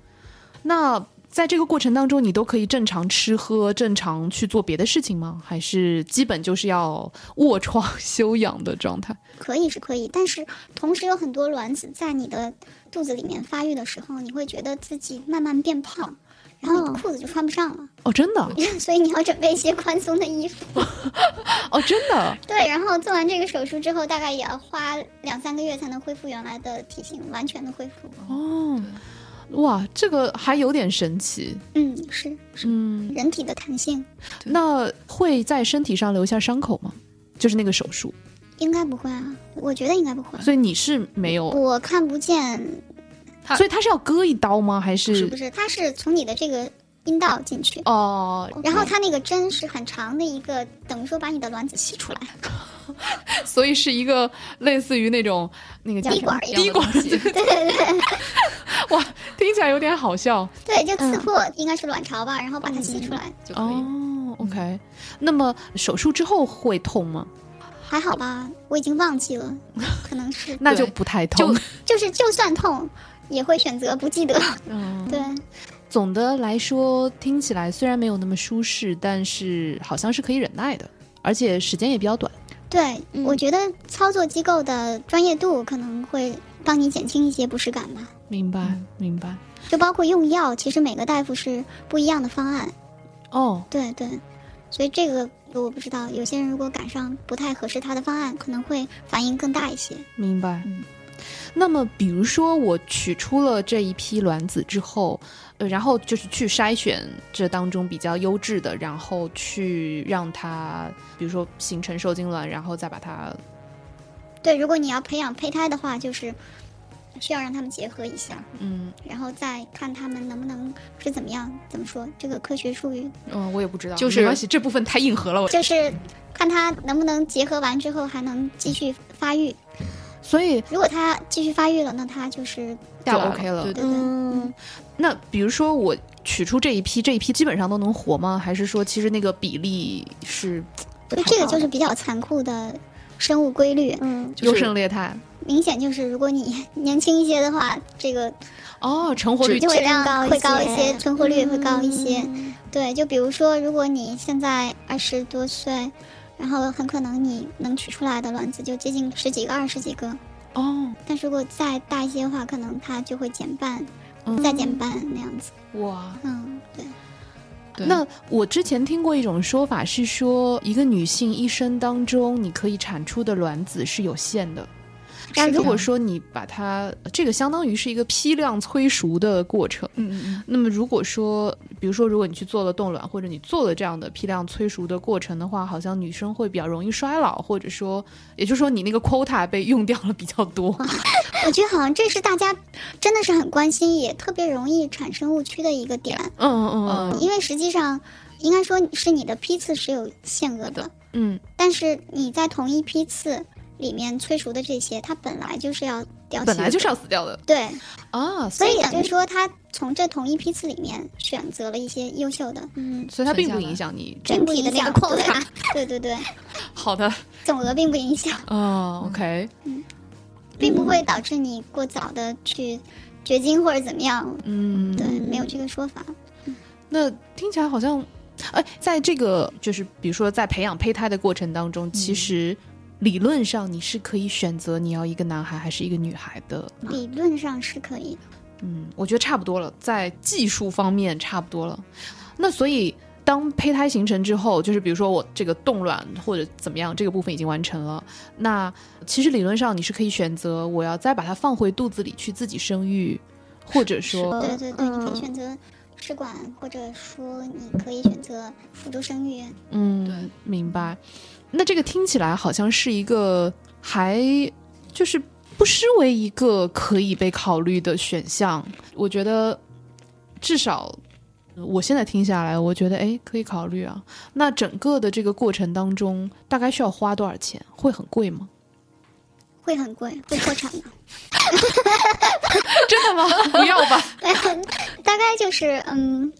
那在这个过程当中，你都可以正常吃喝、正常去做别的事情吗？还是基本就是要卧床休养的状态？可以是可以，但是同时有很多卵子在你的肚子里面发育的时候，你会觉得自己慢慢变胖，然后裤子就穿不上了，哦，真的，*laughs* 所以你要准备一些宽松的衣服。*laughs* 哦，真的，*laughs* 对，然后做完这个手术之后，大概也要花两三个月才能恢复原来的体型，完全的恢复。哦，哇，这个还有点神奇。嗯，是嗯，人体的弹性，那会在身体上留下伤口吗？就是那个手术，应该不会啊，我觉得应该不会。所以你是没有，我看不见，它所以他是要割一刀吗？还是不是不是，它是从你的这个阴道进去，哦，然后他那个针是很长的一个，等于说把你的卵子吸出来。*laughs* 所以是一个类似于那种那个叫什么滴管一滴管，样的东西对对对 *laughs* 哇，听起来有点好笑对，就刺破应该是卵巢吧，然后把它吸出来，就可以。哦。OK，那么手术之后会痛吗？还好吧？我已经忘记了，可能是 *laughs* 那就不太痛。就就是就算痛，也会选择不记得。嗯，对，总的来说，听起来虽然没有那么舒适，但是好像是可以忍耐的，而且时间也比较短。对，嗯我觉得操作机构的专业度可能会帮你减轻一些不适感吧。明白，明白。就包括用药，其实每个大夫是不一样的方案。哦，对对，所以这个我不知道，有些人如果赶上不太合适他的方案，可能会反应更大一些。明白。嗯那么，比如说我取出了这一批卵子之后，呃，然后就是去筛选这当中比较优质的，然后去让它，比如说形成受精卵，然后再把它，对，如果你要培养胚胎的话，就是需要让他们结合一下，嗯然后再看他们能不能是怎么样，怎么说这个科学术语嗯、我也不知道，就是没关系，这部分太硬核了，我。就是看它能不能结合完之后还能继续发育。所以如果它继续发育了，那它就是就 OK 了对对对，嗯，那比如说我取出这一批，这一批基本上都能活吗？还是说其实那个比例是不所以这个就是比较残酷的生物规律。嗯，优胜劣汰？明显就是如果你年轻一些的话，这个哦，成活率质量高会高一些，存活率也会高一些。嗯对，就比如说，如果你现在二十多岁，然后很可能你能取出来的卵子就接近十几个、二十几个。哦，但是如果再大一些的话，可能它就会减半，嗯再减半那样子。哇。嗯，对，对那我之前听过一种说法是说，一个女性一生当中，你可以产出的卵子是有限的。是如果说你把它，这个相当于是一个批量催熟的过程。嗯嗯嗯，那么如果说，比如说，如果你去做了冻卵，或者你做了这样的批量催熟的过程的话，好像女生会比较容易衰老，或者说，也就是说你那个 quota 被用掉了比较多。我觉得好像这是大家真的是很关心，也特别容易产生误区的一个点，嗯嗯嗯因为实际上应该说是你的批次是有限额的，嗯但是你在同一批次里面催熟的这些，它本来就是要掉嗯，期本来就是要死掉的。对，啊，所以以等于说他从这同一批次里面选择了一些优秀的，嗯，所以它并不影响你整体的那个不影响 quota，*laughs* 对对对，*laughs* 好的总额并不影响，哦，OK，嗯并不会导致你过早的去绝经或者怎么样，嗯，对，没有这个说法。那听起来好像，哎，在这个就是比如说在培养胚胎的过程当中，其实理论上你是可以选择你要一个男孩还是一个女孩的。理论上是可以的，嗯，我觉得差不多了，在技术方面差不多了。那所以当胚胎形成之后，就是比如说我这个冻卵或者怎么样，这个部分已经完成了，那其实理论上你是可以选择我要再把它放回肚子里去自己生育，或者说对对对，你可以嗯选择试管，或者说你可以选择辅助生育。嗯，对，明白。那这个听起来好像是一个还就是不失为一个可以被考虑的选项。我觉得至少我现在听下来，我觉得哎可以考虑啊。那整个的这个过程当中，大概需要花多少钱？会很贵吗？会很贵，会破产的。真的吗？不要吧。*laughs* 大概就是嗯，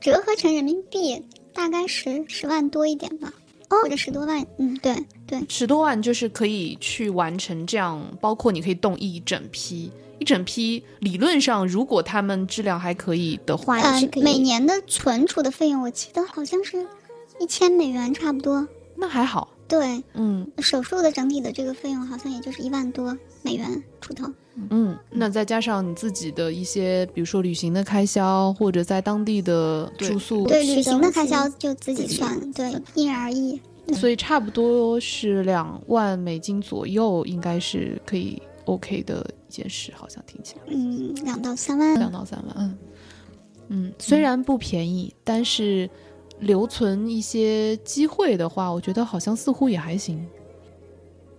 折合成人民币大概十十万多一点吧，或者十多万。嗯，对对，十多万就是可以去完成这样，包括你可以动一整批，一整批。理论上，如果他们质量还可以的话，呃也是可，以每年的存储的费用我记得好像是一千美元差不多。那还好。对，嗯手术的整体的这个费用好像也就是一万多美元出头。嗯，那再加上你自己的一些，比如说旅行的开销，或者在当地的住宿，对，吃旅行的开销就自己算，对，因人而异。所以差不多是两万美金左右，应该是可以 OK 的一件事，好像听起来嗯，两到三万。两到三万。嗯嗯，虽然不便宜，但是留存一些机会的话，我觉得好像似乎也还行。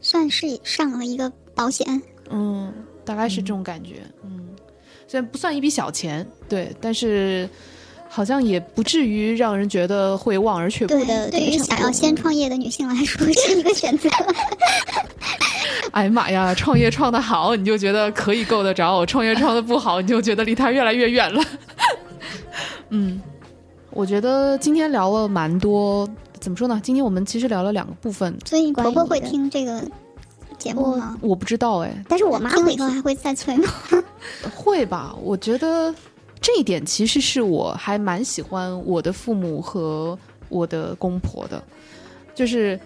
算是上了一个保险。嗯，大概是这种感觉。嗯，虽然不算一笔小钱，对，但是好像也不至于让人觉得会望而却步对的。对于 *laughs* 想要先创业的女性来说，是一个选择。*laughs* 哎呀妈呀，创业创得好，你就觉得可以够得着；创业创得不好，你就觉得离它越来越远了。*laughs* 嗯，我觉得今天聊了蛮多，怎么说呢？今天我们其实聊了两个部分，所以婆婆会听这个节目吗？我不知道哎，但是我妈听了以后还会再催吗？*laughs* 会吧？我觉得这一点其实是我还蛮喜欢我的父母和我的公婆的，就是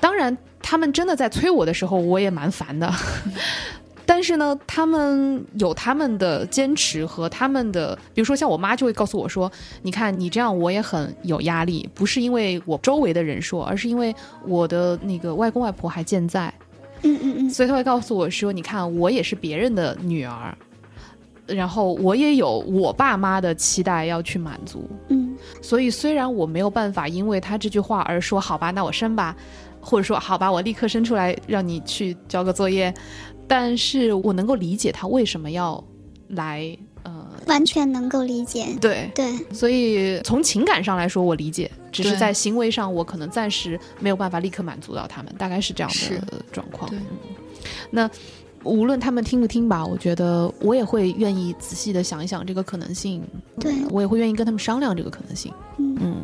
当然他们真的在催我的时候，我也蛮烦的。但是呢，他们有他们的坚持和他们的，比如说像我妈就会告诉我说：“你看你这样，我也很有压力，不是因为我周围的人说，而是因为我的那个外公外婆还健在，嗯嗯嗯，所以他会告诉我说：“你看，我也是别人的女儿，然后我也有我爸妈的期待要去满足。嗯，所以虽然我没有办法因为他这句话而说好吧，那我生吧，或者说好吧，我立刻生出来让你去交个作业，但是我能够理解他为什么要来，呃，完全能够理解。对。”对，所以从情感上来说，我理解，只是在行为上，我可能暂时没有办法立刻满足到他们，大概是这样的状况。那无论他们听不听吧，我觉得我也会愿意仔细的想一想这个可能性，对我也会愿意跟他们商量这个可能性。嗯嗯，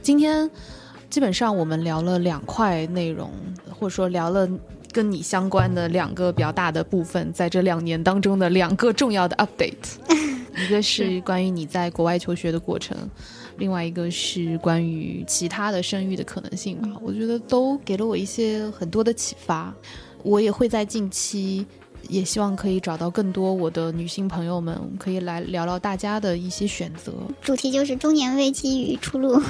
今天基本上我们聊了两块内容，或者说聊了。跟你相关的两个比较大的部分，在这两年当中的两个重要的 update，*laughs* 一个是关于你在国外求学的过程，另外一个是关于其他的生育的可能性吧。我觉得都给了我一些很多的启发。我也会在近期，也希望可以找到更多我的女性朋友们，我们可以来聊聊大家的一些选择。*laughs* 主题就是中年危机与出路。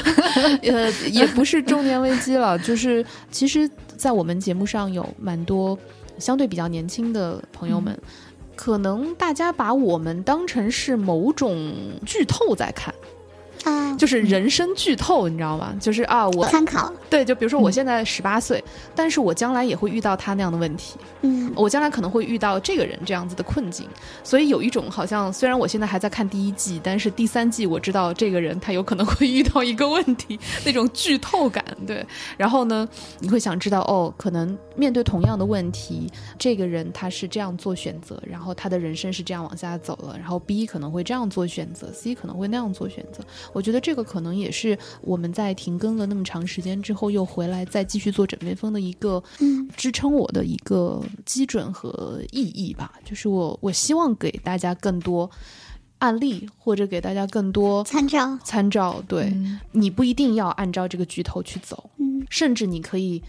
*laughs* 呃，也不是中年危机了，就是其实，在我们节目上有蛮多相对比较年轻的朋友们，可能大家把我们当成是某种剧透在看，啊，就是人生剧透，你知道吗？就是啊，我参考。对，就比如说我现在十八岁，但是我将来也会遇到他那样的问题，嗯，我将来可能会遇到这个人这样子的困境，所以有一种好像虽然我现在还在看第一季，但是第三季我知道这个人他有可能会遇到一个问题，那种剧透感，对。然后呢，你会想知道哦，可能面对同样的问题，这个人他是这样做选择，然后他的人生是这样往下走了，然后 B 可能会这样做选择，C 可能会那样做选择。我觉得这个可能也是我们在停更了那么长时间之后又回来再继续做枕边风的一个嗯支撑我的一个基准和意义吧。就是我我希望给大家更多案例，或者给大家更多参照。参照。对、嗯你不一定要按照这个巨头去走，嗯，甚至你可以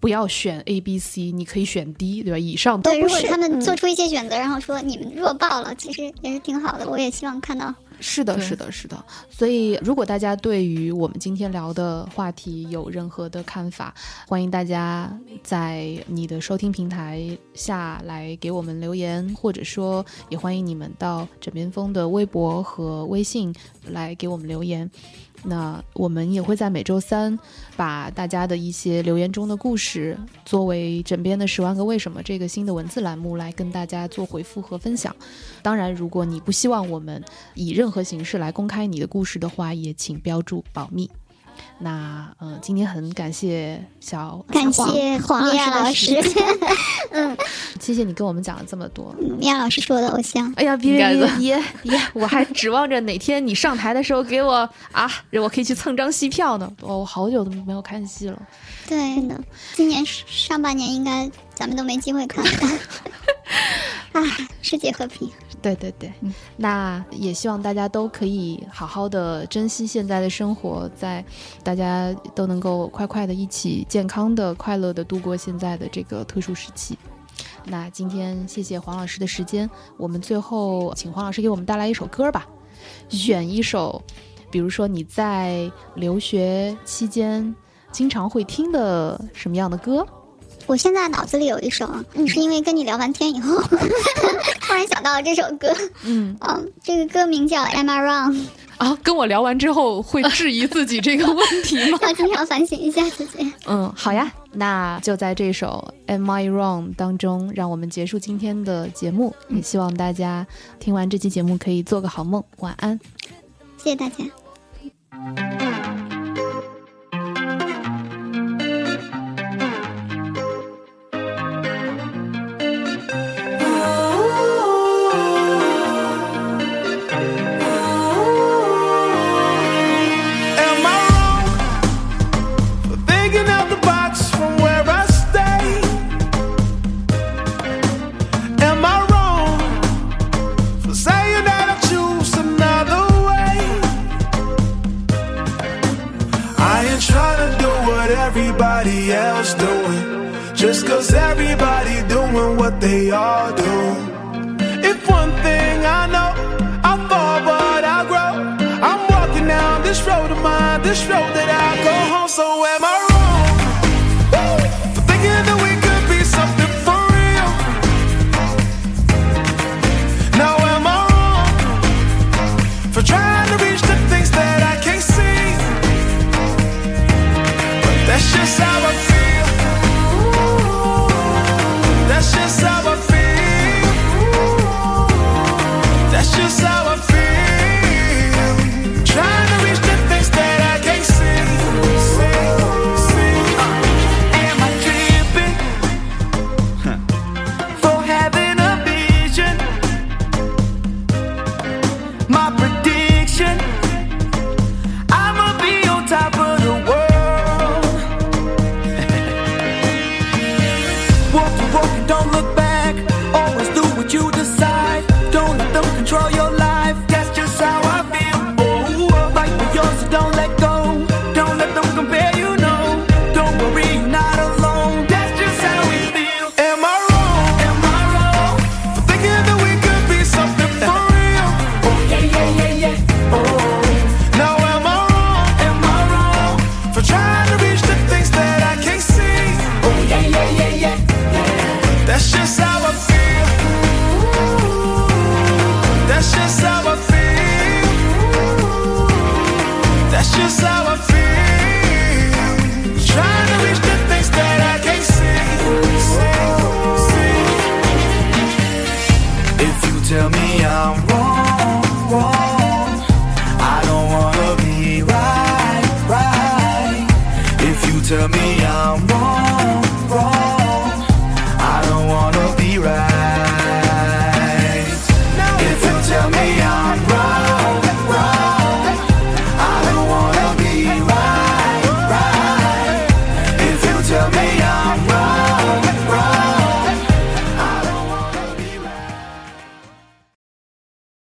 不要选 A、B、C，你可以选 D，对吧？以上都对，不是。如果他们嗯做出一些选择，然后说你们弱爆了，其实也是挺好的。我也希望看到。是的，是的，是的。所以，如果大家对于我们今天聊的话题有任何的看法，欢迎大家在你的收听平台下来给我们留言，或者说，也欢迎你们到枕边风的微博和微信来给我们留言。那我们也会在每周三把大家的一些留言中的故事，作为枕边的十万个为什么这个新的文字栏目来跟大家做回复和分享。当然，如果你不希望我们以任何形式来公开你的故事的话，也请标注保密。那呃，今天很感谢小感谢黄米娅老师 *laughs* 嗯，谢谢你跟我们讲了这么多。米娅老师是我的偶像。哎呀，别别别别！我还指望着哪天你上台的时候给我啊，我可以去蹭张戏票呢。哦，我好久都没有看戏了。对呢，今年上半年应该咱们都没机会看。*laughs* 啊，世界和平。对对对，嗯那也希望大家都可以好好的珍惜现在的生活，在大家都能够快快的一起健康的、快乐的度过现在的这个特殊时期。那今天谢谢黄老师的时间，我们最后请黄老师给我们带来一首歌吧，选一首，比如说你在留学期间经常会听的什么样的歌？我现在脑子里有一首，嗯，是因为跟你聊完天以后，*laughs* 突然想到了这首歌。嗯嗯，这个歌名叫《Am I Wrong》，啊，跟我聊完之后会质疑自己这个问题吗？*laughs* 要经常反省一下自己。嗯，好呀，那就在这首《Am I Wrong》当中，让我们结束今天的节目。也希望大家听完这期节目可以做个好梦，晚安。谢谢大家。So am